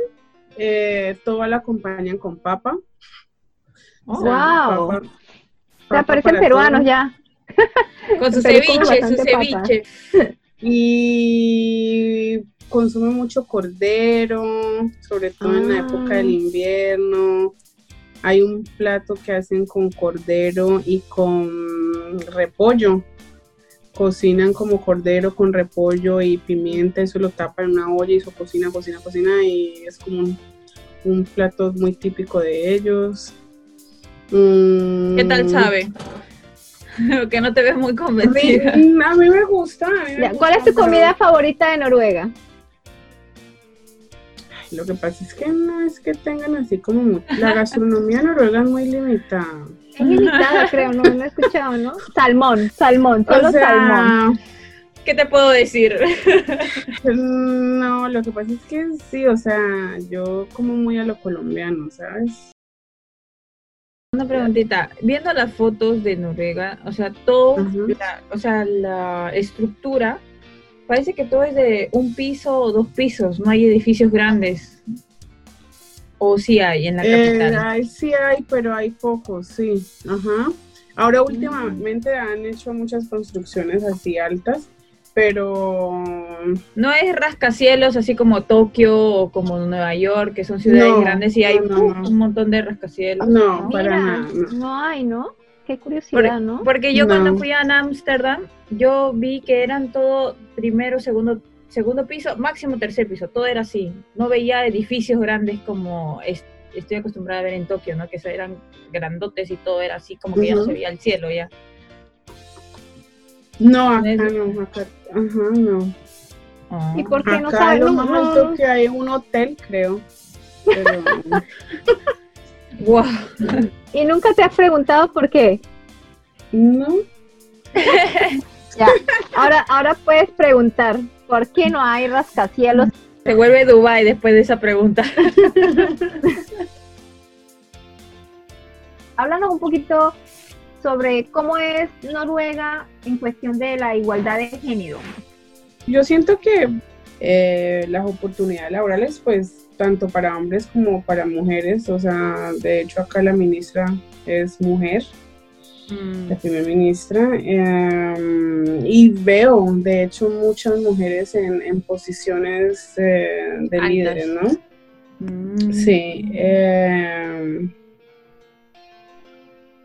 eh, todo lo acompañan con papa. ¡Wow! Se aparecen peruanos ya. Con su ceviche, su ceviche. Y consume mucho cordero, sobre todo en la época del ah. invierno. Hay un plato que hacen con cordero y con repollo. Cocinan como cordero con repollo y pimienta, eso lo tapan en una olla y eso cocina, cocina, cocina y es como un, plato muy típico de ellos. ¿Qué tal mm. sabe? que no te ves muy convencida. A mí, me gusta. ¿Cuál es tu comida favorita de Noruega? Lo que pasa es que no es que tengan así como la gastronomía noruega es muy limitada. Es limitada, creo, no, no he escuchado, ¿no? Salmón, salmón, solo salmón. ¿Qué te puedo decir? no, lo que pasa es que sí, o sea, yo como muy a lo colombiano, ¿sabes? Una preguntita, viendo las fotos de Noruega, o sea, todo, o sea, la estructura parece que todo es de un piso o dos pisos, no hay edificios grandes. ¿O sí hay en la eh, capital? sí hay, pero hay pocos, sí. Ajá. Ahora últimamente han hecho muchas construcciones así altas, pero... No es rascacielos así como Tokio o como Nueva York, que son ciudades grandes y hay un montón de rascacielos. No, para nada. No hay, ¿no? Qué curiosidad, ¿no? Porque yo cuando fui a Ámsterdam, yo vi que eran todo primero, segundo, segundo piso, máximo tercer piso, todo era así. No veía edificios grandes como estoy acostumbrada a ver en Tokio, ¿no? Que eran grandotes y todo era así, como que ya no se veía el cielo ya. No, acá no, acá, ajá, no. ¿Y por qué no sabes? Lo más alto que hay un hotel, creo. Pero... wow. ¿Y nunca te has preguntado por qué? No. ya. Ahora, ahora puedes preguntar, ¿por qué no hay rascacielos? Se vuelve Dubai después de esa pregunta. Háblanos un poquito sobre cómo es Noruega en cuestión de la igualdad de género. Yo siento que eh, las oportunidades laborales, pues tanto para hombres como para mujeres. O sea, de hecho acá la ministra es mujer, mm. la primera ministra. Em, y veo, de hecho, muchas mujeres en, posiciones eh, de líderes, ¿no? Mm. Sí. Em,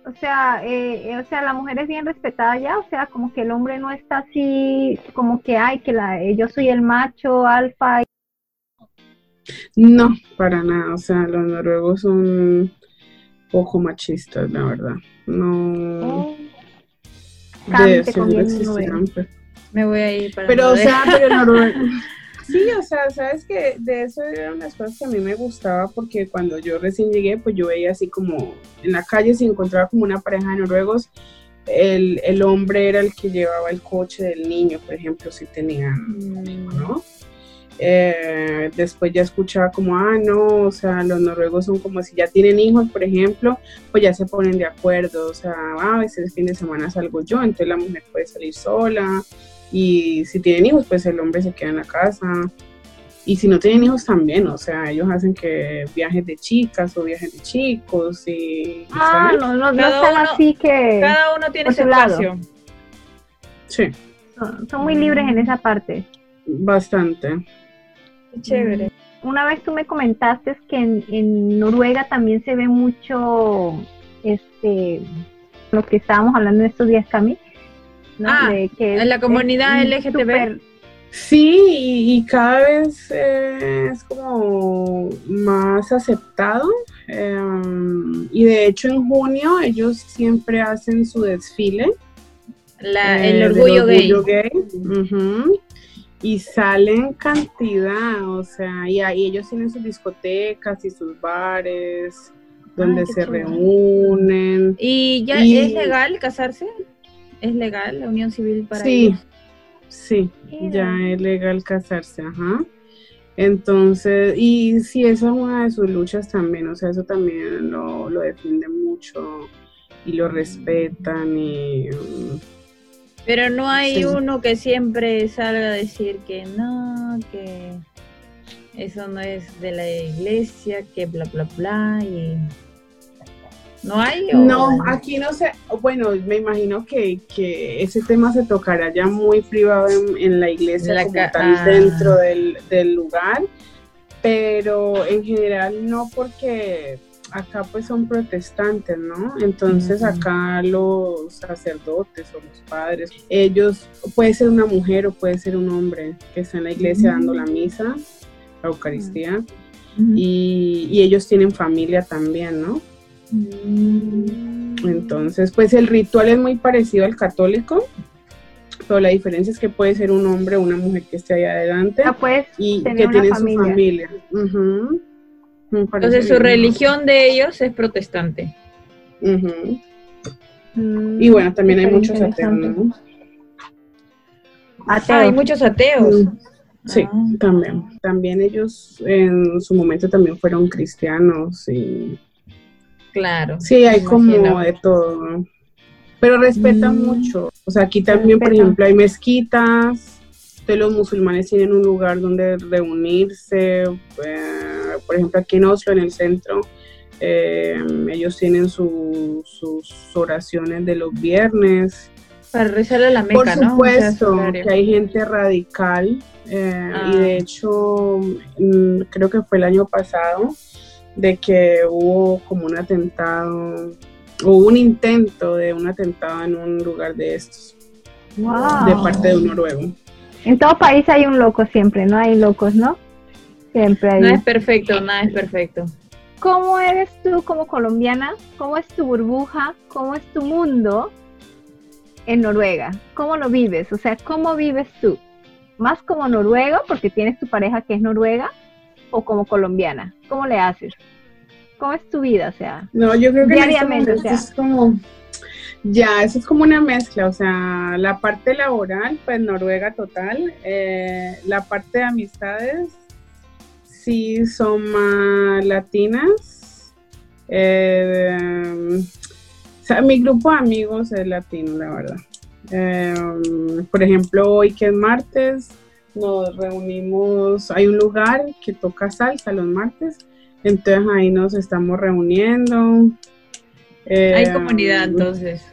o sea, eh, o sea, la mujer es bien respetada ya, o sea, como que el hombre no está así, como que, ay, que la, yo soy el macho alfa no, para nada. O sea, los noruegos son poco machistas, la verdad. No. Oh. De pues. Me voy a ir para Pero, o sea, pero Noruega. Sí, o sea, sabes que de eso eran las cosas que a mí me gustaba porque cuando yo recién llegué, pues yo veía así como en la calle se encontraba como una pareja de noruegos, el, el hombre era el que llevaba el coche del niño, por ejemplo, si tenía, mm. ¿no? Eh, después ya escuchaba como, ah, no, o sea, los noruegos son como si ya tienen hijos, por ejemplo, pues ya se ponen de acuerdo, o sea, ah, a veces el fin de semana salgo yo, entonces la mujer puede salir sola, y si tienen hijos, pues el hombre se queda en la casa, y si no tienen hijos también, o sea, ellos hacen que viajes de chicas o viajes de chicos, y... Ah, no, no, no están así que... Cada uno tiene su espacio. Sí. son muy libres en esa parte. Bastante. Chévere. Una vez tú me comentaste que en, Noruega también se ve mucho, este, lo que estábamos hablando en estos días, Cami, Ah, en la comunidad LGTB. Sí, y, cada vez es como más aceptado. Em, y de hecho en junio ellos siempre hacen su desfile. La, el eh, orgullo, gay. Y salen cantidad, o sea, y ahí ellos tienen sus discotecas y sus bares donde se reúnen. ¿Y ya es legal casarse? ¿Es legal la unión civil para sí, Sí, ya es legal casarse, ajá. Entonces, y sí, esa es una de sus luchas también, o sea, eso también lo, lo defienden mucho y lo respetan y... Mm, Pero no hay uno que siempre salga a decir que no, que eso no es de la iglesia, que bla, bla, bla, y... ¿No hay? No, aquí no sé, bueno, me imagino que, ese tema se tocará ya muy privado en, la iglesia, ah. dentro del, lugar, pero en general no porque acá pues son protestantes, ¿no? Entonces acá los sacerdotes o los padres, ellos, puede ser una mujer o puede ser un hombre que está en la iglesia dando la misa, la Eucaristía, y, y ellos tienen familia también, ¿no? Mm. Entonces, pues el ritual es muy parecido al católico, pero la diferencia es que puede ser un hombre o una mujer que esté ahí adelante ah, y que tiene su familia. Entonces su religión de ellos es protestante. Mm, y bueno, también hay muchos ateos, ¿no? Ah, hay muchos ateos. Mm, sí, ah. también. También ellos en su momento también fueron cristianos y Claro. Sí, hay como de todo. Pero respetan mm. mucho. O sea, aquí también, por ejemplo, hay mezquitas. De los musulmanes tienen un lugar donde reunirse. Eh, por ejemplo, aquí en Oslo, en el centro, eh, ellos tienen sus oraciones de los viernes. Para rezar a la Meca, Por supuesto, que hay gente radical. Eh, y de ah. hecho, mm, creo que fue el año pasado, de que hubo como un atentado, o un intento de un atentado en un lugar de estos, de parte de un noruego. En todo país hay un loco siempre, no hay locos, ¿no? Siempre hay. No es perfecto, nada es perfecto. ¿Cómo eres tú como colombiana? ¿Cómo es tu burbuja? ¿Cómo es tu mundo en Noruega? ¿Cómo lo vives? O sea, ¿cómo vives tú? ¿Más como noruego porque tienes tu pareja que es noruega? o como colombiana? ¿Cómo le haces? ¿Cómo es tu vida? O sea, no, yo creo que este diariamente, es como, ya, eso es como una mezcla, o sea, la parte laboral, pues Noruega total, eh, la parte de amistades, sí son más latinas. Eh, o sea, mi grupo de amigos es latino, la verdad. Eh, por ejemplo, hoy que es martes, nos reunimos, hay un lugar que toca salsa los martes, entonces ahí nos estamos reuniendo. Hay eh, comunidad entonces.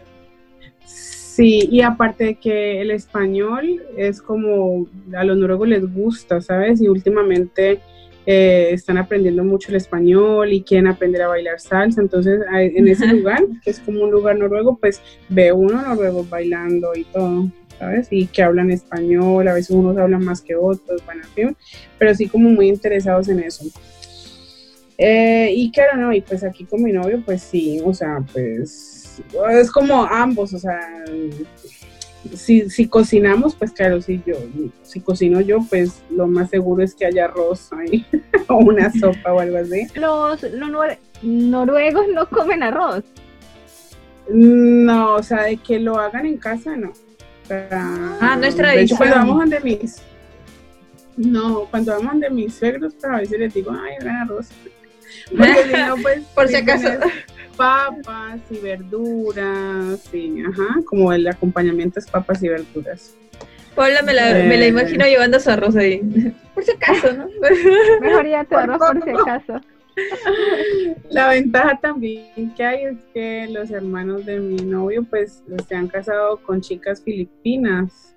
Sí, y aparte de que el español es como a los noruegos les gusta, ¿sabes? Y últimamente eh, están aprendiendo mucho el español y quieren aprender a bailar salsa, entonces en ese lugar, que es como un lugar noruego, pues ve uno noruego bailando y todo. ¿sabes? Y que hablan español, a veces unos hablan más que otros, bueno, pero sí como muy interesados en eso. Eh, y claro, no, y pues aquí con mi novio, pues sí, o sea, pues es como ambos, o sea, si, si cocinamos, pues claro, si yo, si cocino yo, pues lo más seguro es que haya arroz ahí, o una sopa o algo así. Los, los noruegos no comen arroz. No, o sea, de que lo hagan en casa, no. Ah, no es tradición. cuando vamos de mis. No, cuando vamos de mis suegros, pues, a veces les digo, ay, hagan arroz. pues. Por si acaso. Papas y verduras, sí, ajá, como el acompañamiento es papas y verduras. Paula me la, me la eh. imagino llevando su arroz ahí. Por si acaso, ¿no? Mejor ya tu arroz por si acaso. La ventaja también que hay es que los hermanos de mi novio pues se han casado con chicas filipinas.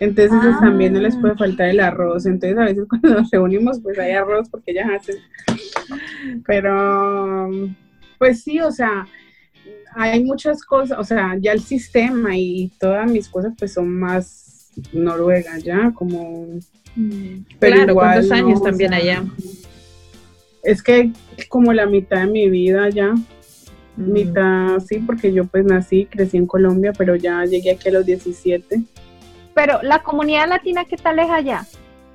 Entonces pues, también no les puede ah. faltar el arroz. Entonces a veces cuando nos reunimos pues hay arroz porque ellas hacen. Pero pues sí, o sea, hay muchas cosas, o sea, ya el sistema y todas mis cosas pues son más Noruega ya, como... Mm. Pero claro, ¿cuántos años también allá? Es que como la mitad de mi vida ya, mm. mitad, sí, porque yo pues nací, crecí en Colombia, pero ya llegué aquí a los 17. Pero la comunidad latina, ¿qué tal es allá?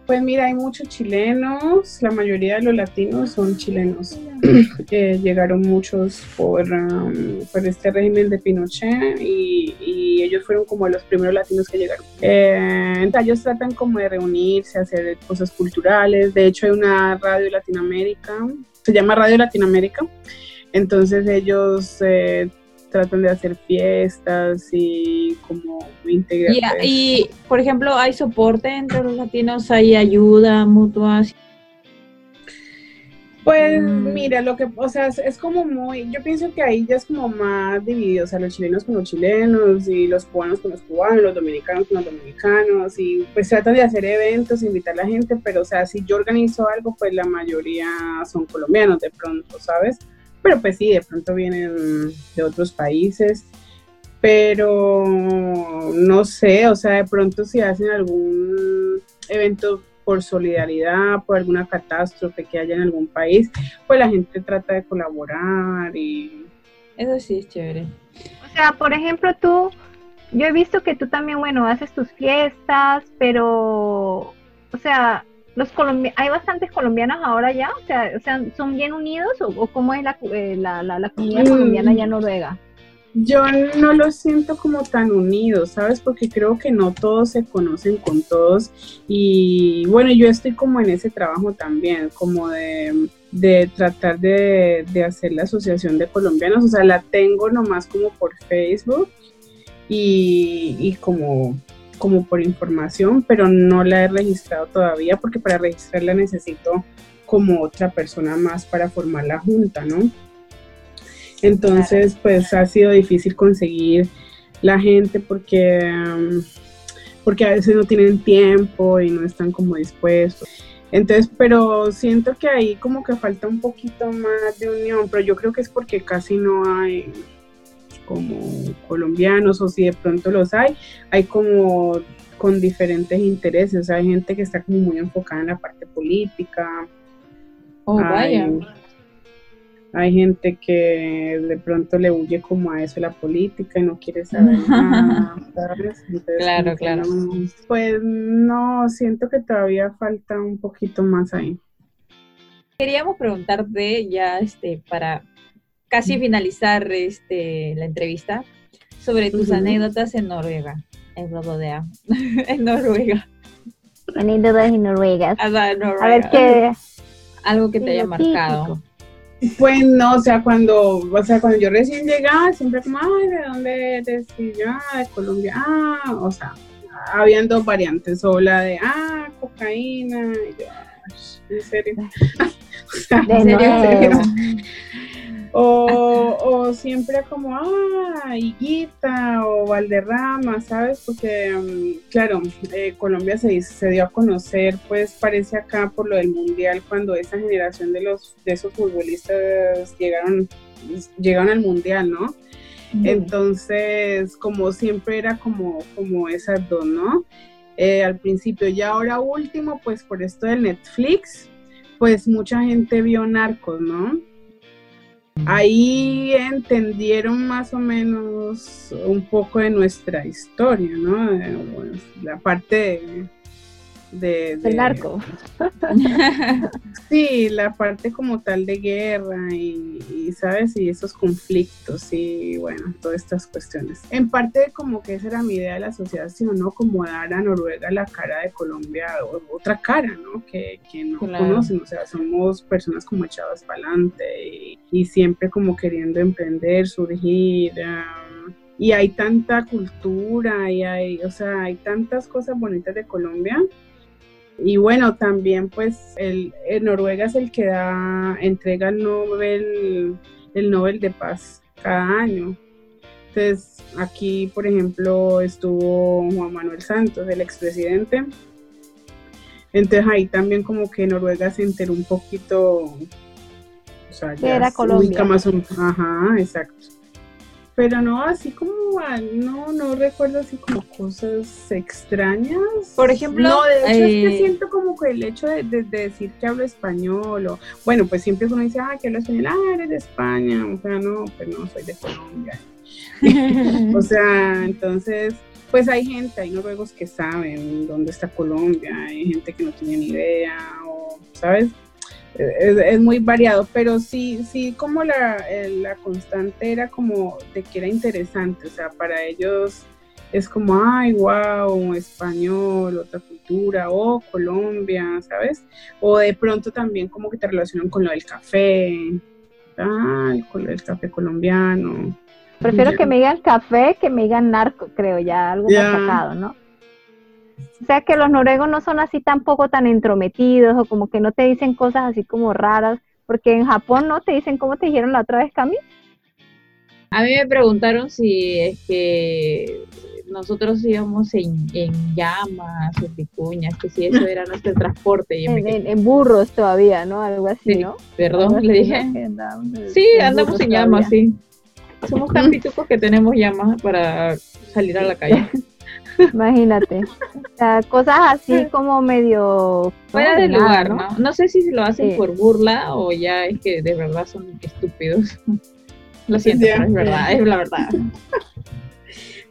Pues mira, hay muchos chilenos, la mayoría de los latinos son chilenos. Eh, llegaron muchos por, um, por este régimen de Pinochet y, ellos fueron como los primeros latinos que llegaron. Eh, ellos tratan como de reunirse, hacer cosas culturales. De hecho, hay una radio Latinoamérica, se llama Radio Latinoamérica. Entonces ellos eh, tratan de hacer fiestas y como integrar. Y, por ejemplo, ¿hay soporte entre los latinos? ¿Hay ayuda mutua? Pues mm. mira, lo que, o sea, es, como muy, yo pienso que ahí ya es como más dividido, o sea, los chilenos con los chilenos y los cubanos con los cubanos, los dominicanos con los dominicanos y pues tratan de hacer eventos, invitar a la gente, pero o sea, si yo organizo algo, pues la mayoría son colombianos de pronto, ¿sabes? Pero pues sí, de pronto vienen de otros países, pero no sé, o sea, de pronto si hacen algún evento por solidaridad, por alguna catástrofe que haya en algún país, pues la gente trata de colaborar y... Eso sí es chévere. O sea, por ejemplo, tú, yo he visto que tú también, bueno, haces tus fiestas, pero, o sea, los hay bastantes colombianos ahora ya, o sea, o sea ¿son bien unidos o, cómo es la, eh, la, la, comunidad colombiana allá en Noruega? Yo no los siento como tan unidos, ¿sabes? Porque creo que no todos se conocen con todos y bueno, yo estoy como en ese trabajo también, como de, de tratar de, de hacer la asociación de colombianos, o sea, la tengo nomás como por Facebook y, y como como por información, pero no la he registrado todavía porque para registrarla necesito como otra persona más para formar la junta, ¿no? Entonces, pues ha sido difícil conseguir la gente porque, um, porque a veces no tienen tiempo y no están como dispuestos. Entonces, pero siento que ahí como que falta un poquito más de unión, pero yo creo que es porque casi no hay como colombianos o si de pronto los hay, hay como con diferentes intereses, o sea, hay gente que está como muy enfocada en la parte política. Oh, vaya. Hay gente que de pronto le huye como a eso la política y no quiere saber nada, claro, claro. pues no, siento que todavía falta un poquito más ahí. Queríamos preguntarte ya este para casi finalizar este, la entrevista sobre tus anécdotas en Noruega, en Rododea, en Noruega. Anécdotas en Noruega. A ver qué. Algo que te haya marcado. Pues no, o sea, cuando, o sea, cuando yo recién llegaba, siempre como, ay, ¿de dónde eres? Y yo, ah, de Colombia, ah, o sea, habían dos variantes, o la de, ah, cocaína, y yo, en serio. o sea, ¿En serio? ¿En serio? O, o, siempre como, ah, Higuita o Valderrama, ¿sabes? Porque, mm, claro, eh, Colombia se, se dio a conocer, pues parece acá por lo del Mundial, cuando esa generación de, los, de esos futbolistas llegaron, llegaron al Mundial, ¿no? Entonces, como siempre era como, como esas dos, ¿no? Eh, al principio y ahora último, pues por esto del Netflix, pues mucha gente vio Narcos, ¿no? Ahí entendieron más o menos un poco de nuestra historia, ¿no? la parte de, del narco. sí, la parte como tal de guerra y, ¿sabes? Y esos conflictos y bueno, todas estas cuestiones. En parte como que esa era mi idea de la asociación, ¿no? Como dar a Noruega la cara de Colombia, otra cara, ¿no? Que, que no conocen, o sea, somos personas como echadas para adelante y, siempre como queriendo emprender, surgir. Um, y hay tanta cultura y hay, o sea, hay tantas cosas bonitas de Colombia y bueno, también pues el, Noruega es el que da, entrega el Nobel, el Nobel de Paz cada año. Entonces, aquí, por ejemplo, estuvo Juan Manuel Santos, el expresidente. Entonces ahí también como que Noruega se enteró un poquito, o sea, ya era Colombia. Más ajá, exacto. Pero no así como, no, no recuerdo así como cosas extrañas. Por ejemplo, no, de hecho es que eh, siento como que el hecho de, decir que hablo español, o bueno, pues siempre uno dice, ah, que hablo español, ah, eres de España, o sea, no, pues no, soy de Colombia. o sea, entonces, pues hay gente, hay noruegos que saben dónde está Colombia, hay gente que no tiene ni idea, o, ¿sabes? Es, muy variado, pero sí, sí, como la, la constante era como de que era interesante, o sea, para ellos es como, ay, wow, español, otra cultura, o Colombia, ¿sabes? O de pronto también como que te relacionan con lo del café, ay, con el café colombiano. Prefiero que me digan café que me digan narco, creo, ya algo más sacado, ¿no? O sea que los noruegos no son así tampoco tan entrometidos o como que no te dicen cosas así como raras, porque en Japón no te dicen cómo te dijeron la otra vez, Cami. A mí me preguntaron si es que nosotros íbamos en, llamas, en picuñas, que si eso era nuestro transporte. en, burros todavía, ¿no? Algo así, ¿no? Perdón, le dije. sí, andamos en llamas, sí. Somos tan pitucos que tenemos llamas para salir a la calle. Imagínate. O sea, cosas así como medio... Fuera de lugar, ¿no? ¿no? sé si lo hacen por burla o ya es que de verdad son estúpidos. Lo siento, pero es verdad, es la verdad.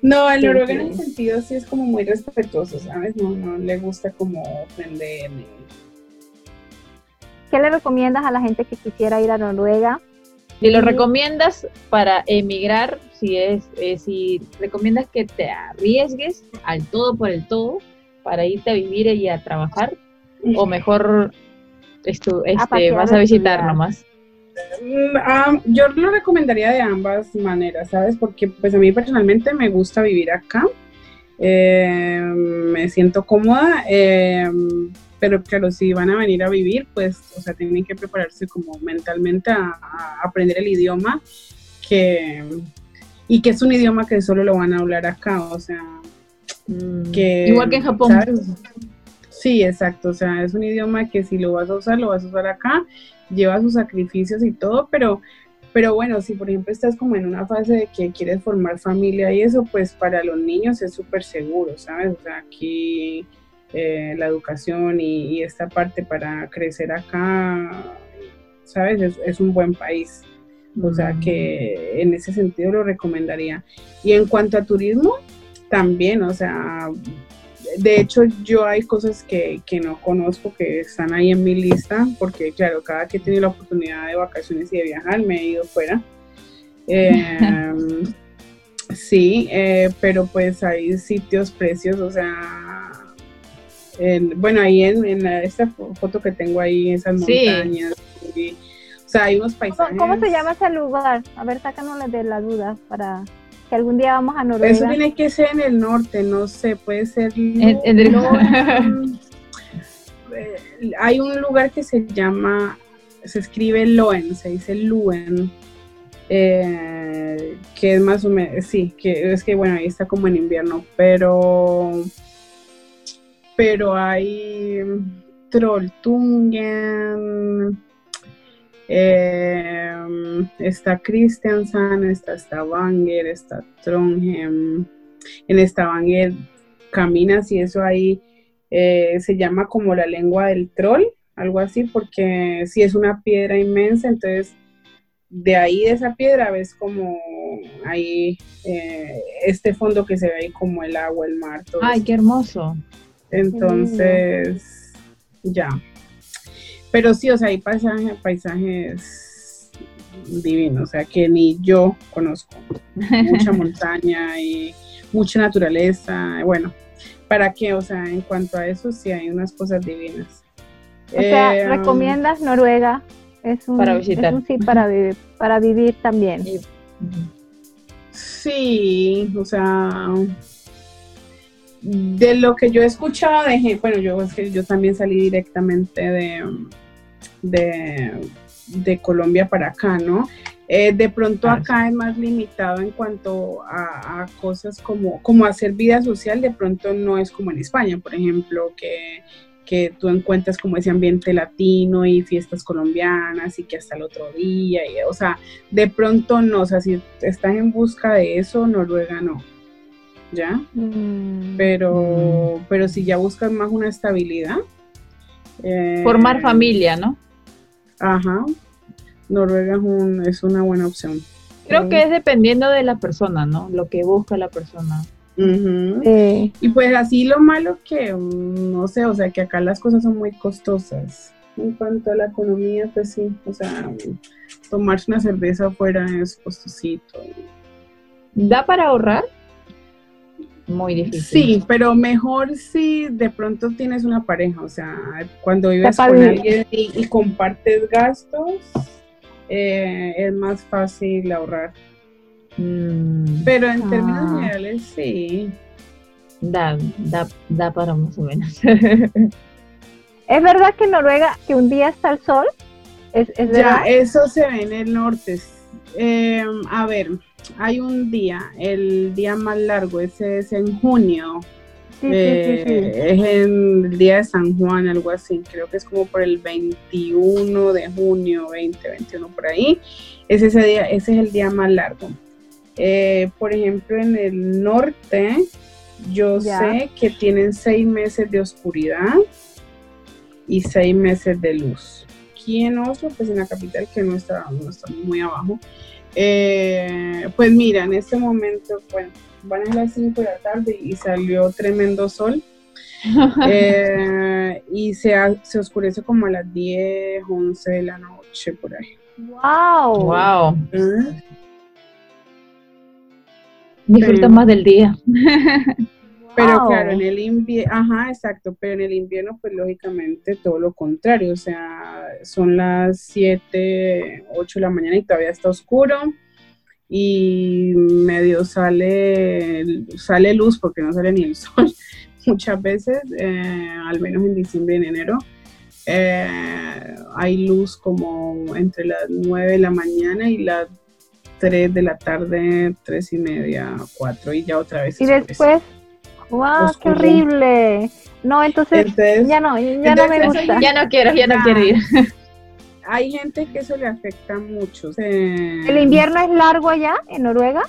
No, el noruego en el sentido sí es como muy respetuoso, ¿sabes? No, no le gusta como ofender. ¿Qué le recomiendas a la gente que quisiera ir a Noruega? Si lo recomiendas para emigrar, si es, eh, si recomiendas que te arriesgues al todo por el todo para irte a vivir y a trabajar, o mejor esto, este, vas a visitar nomás. Mm, yo lo recomendaría de ambas maneras, ¿sabes? Porque pues a mí personalmente me gusta vivir acá, eh, me siento cómoda, eh, pero claro, si van a venir a vivir, pues, o sea, tienen que prepararse como mentalmente a, aprender el idioma, que, y que es un idioma que solo lo van a hablar acá, o sea, mm, que... Igual que en Japón. Sí, exacto, o sea, es un idioma que si lo vas a usar, lo vas a usar acá, lleva sus sacrificios y todo, pero... Pero bueno, si por ejemplo estás como en una fase de que quieres formar familia y eso, pues para los niños es súper seguro, ¿sabes? O sea, aquí eh, la educación y, esta parte para crecer acá, ¿sabes? Es, un buen país. O sea que en ese sentido lo recomendaría. Y en cuanto a turismo, también, o sea, de hecho yo hay cosas que, no conozco que están ahí en mi lista, porque claro, cada que he tenido la oportunidad de vacaciones y de viajar, me he ido fuera. Em, sí, eh, pero pues hay sitios, precios, o sea, bueno, ahí en, en esta foto que tengo ahí, esas montañas. o sea, hay unos paisajes. ¿Cómo, se llama ese lugar? A ver, sácanos de la duda para que algún día vamos a Noruega. Eso tiene que ser en el norte, no sé, puede ser. Eh, hay un lugar que se llama, se escribe Loen, se dice Luen. Eh, que es más o menos, sí, que es que bueno, ahí está como en invierno, pero pero hay Trolltungen, eh, está Kristiansand, está Stavanger, está Trondheim. En Stavanger caminas y eso ahí eh, se llama como la lengua del troll, algo así, porque si es una piedra inmensa, entonces de ahí de esa piedra ves como ahí eh, este fondo que se ve ahí como el agua, el mar. Ay, qué hermoso. Entonces, ya. Pero sí, o sea, hay paisajes, paisajes divinos, o sea, que ni yo conozco. Mucha montaña y mucha naturaleza. Bueno, ¿para qué? O sea, en cuanto a eso, sí hay unas cosas divinas. O sea, eh, ¿recomiendas Noruega? Es un, para visitar. sí para vivir, para vivir también. Sí, o sea, de lo que yo he escuchado, de, bueno, yo, es que yo también salí directamente de, de, Colombia para acá, ¿no? Eh, de pronto acá es más limitado en cuanto a, cosas como, como hacer vida social, de pronto no es como en España, por ejemplo, que, que tú encuentras como ese ambiente latino y fiestas colombianas y que hasta el otro día, y, o sea, de pronto no, o sea, si estás en busca de eso, Noruega no, ¿ya? Mm. Pero, pero si ya buscas más una estabilidad. Eh, Formar familia, ¿no? Ajá, Noruega es, un, es una buena opción. Creo que es dependiendo de la persona, ¿no? Lo que busca la persona. Y pues así lo malo que, mm, no sé, o sea, que acá las cosas son muy costosas. En cuanto a la economía, pues sí, o sea, tomarse una cerveza afuera es costosito. ¿Da para ahorrar? Muy difícil. Sí, pero mejor si de pronto tienes una pareja, o sea, cuando vives con alguien y, compartes gastos, eh, es más fácil ahorrar. Mm. Pero en términos ah. generales, sí. Da, da, da para más o menos. ¿Es verdad que en Noruega que un día está el sol? ¿Es, ya, eso se ve en el norte. Eh, a ver, hay un día, el día más largo, ese es en junio. Eh, es en el día de San Juan, algo así, creo que es como por el 21 de junio, 20, 21 por ahí. Es ese, día, ese es el día más largo. Eh, por ejemplo, en el norte, yo sé que tienen seis meses de oscuridad y seis meses de luz. Aquí en Oslo, pues en la capital, que no está, no está muy abajo, eh, pues mira, en este momento, bueno, van a las 5 de la tarde y salió tremendo sol. Eh, y se, se oscurece como a las 10, 11 de la noche por ahí. ¡Wow! ¡Wow! Disfruta más del día. Pero claro, en el invierno, ajá, exacto, pero en el invierno pues lógicamente todo lo contrario, o sea, son las 7, 8 de la mañana y todavía está oscuro y medio sale, sale luz porque no sale ni el sol muchas veces, eh, al menos en diciembre y en enero. Eh, hay luz como entre las 9 de la mañana y las 3 de la tarde, 3 y media, 4 y ya otra vez. Y después, wow, qué horrible. No, entonces, ya no, ya no me gusta. Ya no quiero, ya no quiero ir. Hay gente que eso le afecta mucho. ¿El invierno es largo allá en Noruega?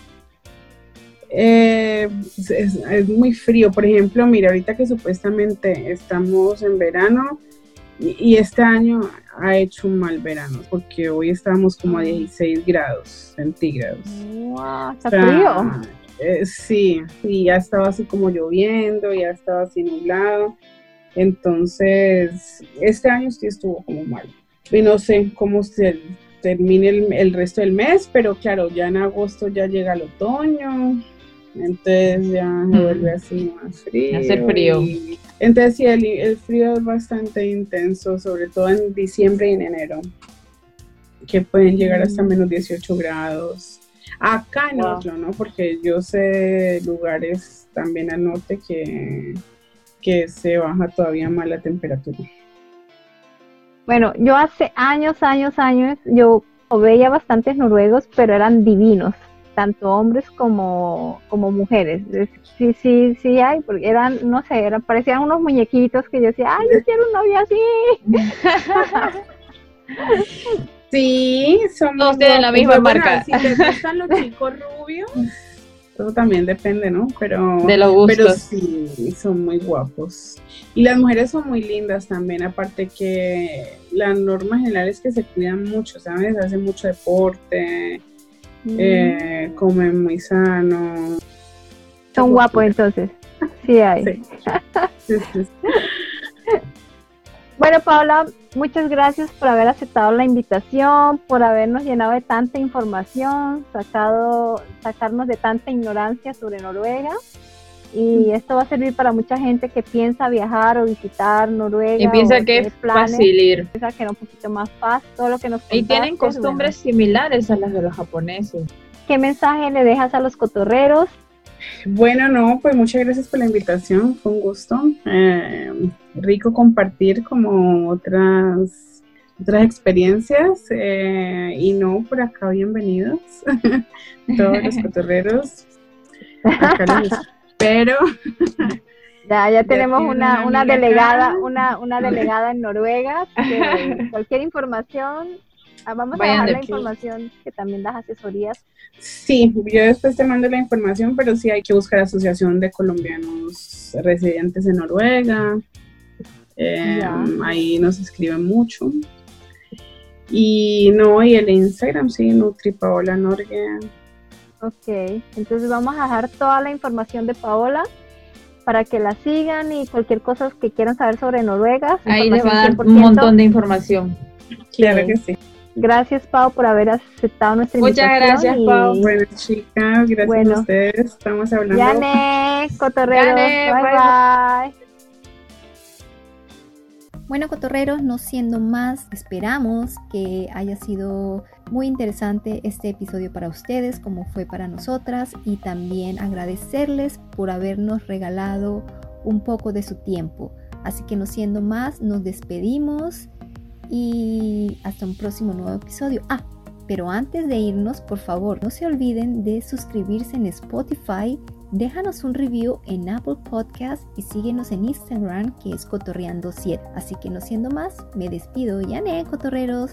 Eh, es, muy frío. Por ejemplo, mira, ahorita que supuestamente estamos en verano y, este año ha hecho un mal verano porque hoy estamos como a 16 grados centígrados. Wow, está frío. Eh, sí, y ya estaba así como lloviendo, ya estaba así nublado. Entonces, este año sí estuvo como mal. Y no sé cómo se termine el, resto del mes, pero claro, ya en agosto ya llega el otoño, entonces ya se vuelve así más frío. Hace frío. entonces sí, el, frío es bastante intenso, sobre todo en diciembre y en enero, que pueden llegar hasta mm. menos 18 grados. Acá en otro, ¿no? Porque yo sé lugares también al norte que, que se baja todavía más la temperatura. Bueno, yo hace años, años, años, yo veía bastantes noruegos, pero eran divinos, tanto hombres como, como mujeres. Sí, sí, sí hay, porque eran, no sé, eran, parecían unos muñequitos que yo decía, ay, yo quiero un novio así. sí, somos todos tienen la misma marca. si te gustan los chicos rubios, todo también depende, ¿no? Pero, de los gustos. pero sí, son muy guapos. Y las mujeres son muy lindas también, aparte que la norma general es que se cuidan mucho, ¿sabes? Hacen mucho deporte, mm. eh, comen muy sano. Son guapos entonces. Sí hay. Sí. Bueno, Paula, muchas gracias por haber aceptado la invitación, por habernos llenado de tanta información, sacado, sacarnos de tanta ignorancia sobre Noruega. Y esto va a servir para mucha gente que piensa viajar o visitar Noruega. Y piensa que es fácil ir. Piensa que era un poquito más fácil, todo lo que nos Y tienen costumbres similares a las de los japoneses. ¿Qué mensaje le dejas a los cotorreros bueno, no, pues muchas gracias por la invitación, fue un gusto. Eh, rico compartir como otras, otras experiencias eh, y no, por acá bienvenidos todos los cotorreros. Acá los espero. Ya, ya tenemos una, una delegada, una, una delegada en Noruega. cualquier información, ah, vamos a dejar la información que también das asesorías. Sí, yo después te mando la información, pero sí hay que buscar asociación de colombianos residentes en Noruega. Eh, ahí nos escriben mucho. Y no, y el Instagram, sí, Nutripaola Norge. Ok, entonces vamos a dejar toda la información de Paola para que la sigan y cualquier cosa que quieran saber sobre Noruega. Ahí les va a dar un montón de información. Claro que sí. Gracias, Pau, por haber aceptado nuestra invitación. Muchas gracias, Pau. Bueno, chicas, gracias a ustedes. Estamos hablando. Yane, cotorreo. bye. bye. Bueno, cotorreros, no siendo más, esperamos que haya sido muy interesante este episodio para ustedes, como fue para nosotras, y también agradecerles por habernos regalado un poco de su tiempo. Así que no siendo más, nos despedimos y hasta un próximo nuevo episodio. Ah, pero antes de irnos, por favor, no se olviden de suscribirse en Spotify Déjanos un review en Apple Podcast y síguenos en Instagram que es Cotorreando7. Así que no siendo más, me despido. Ya, Cotorreros.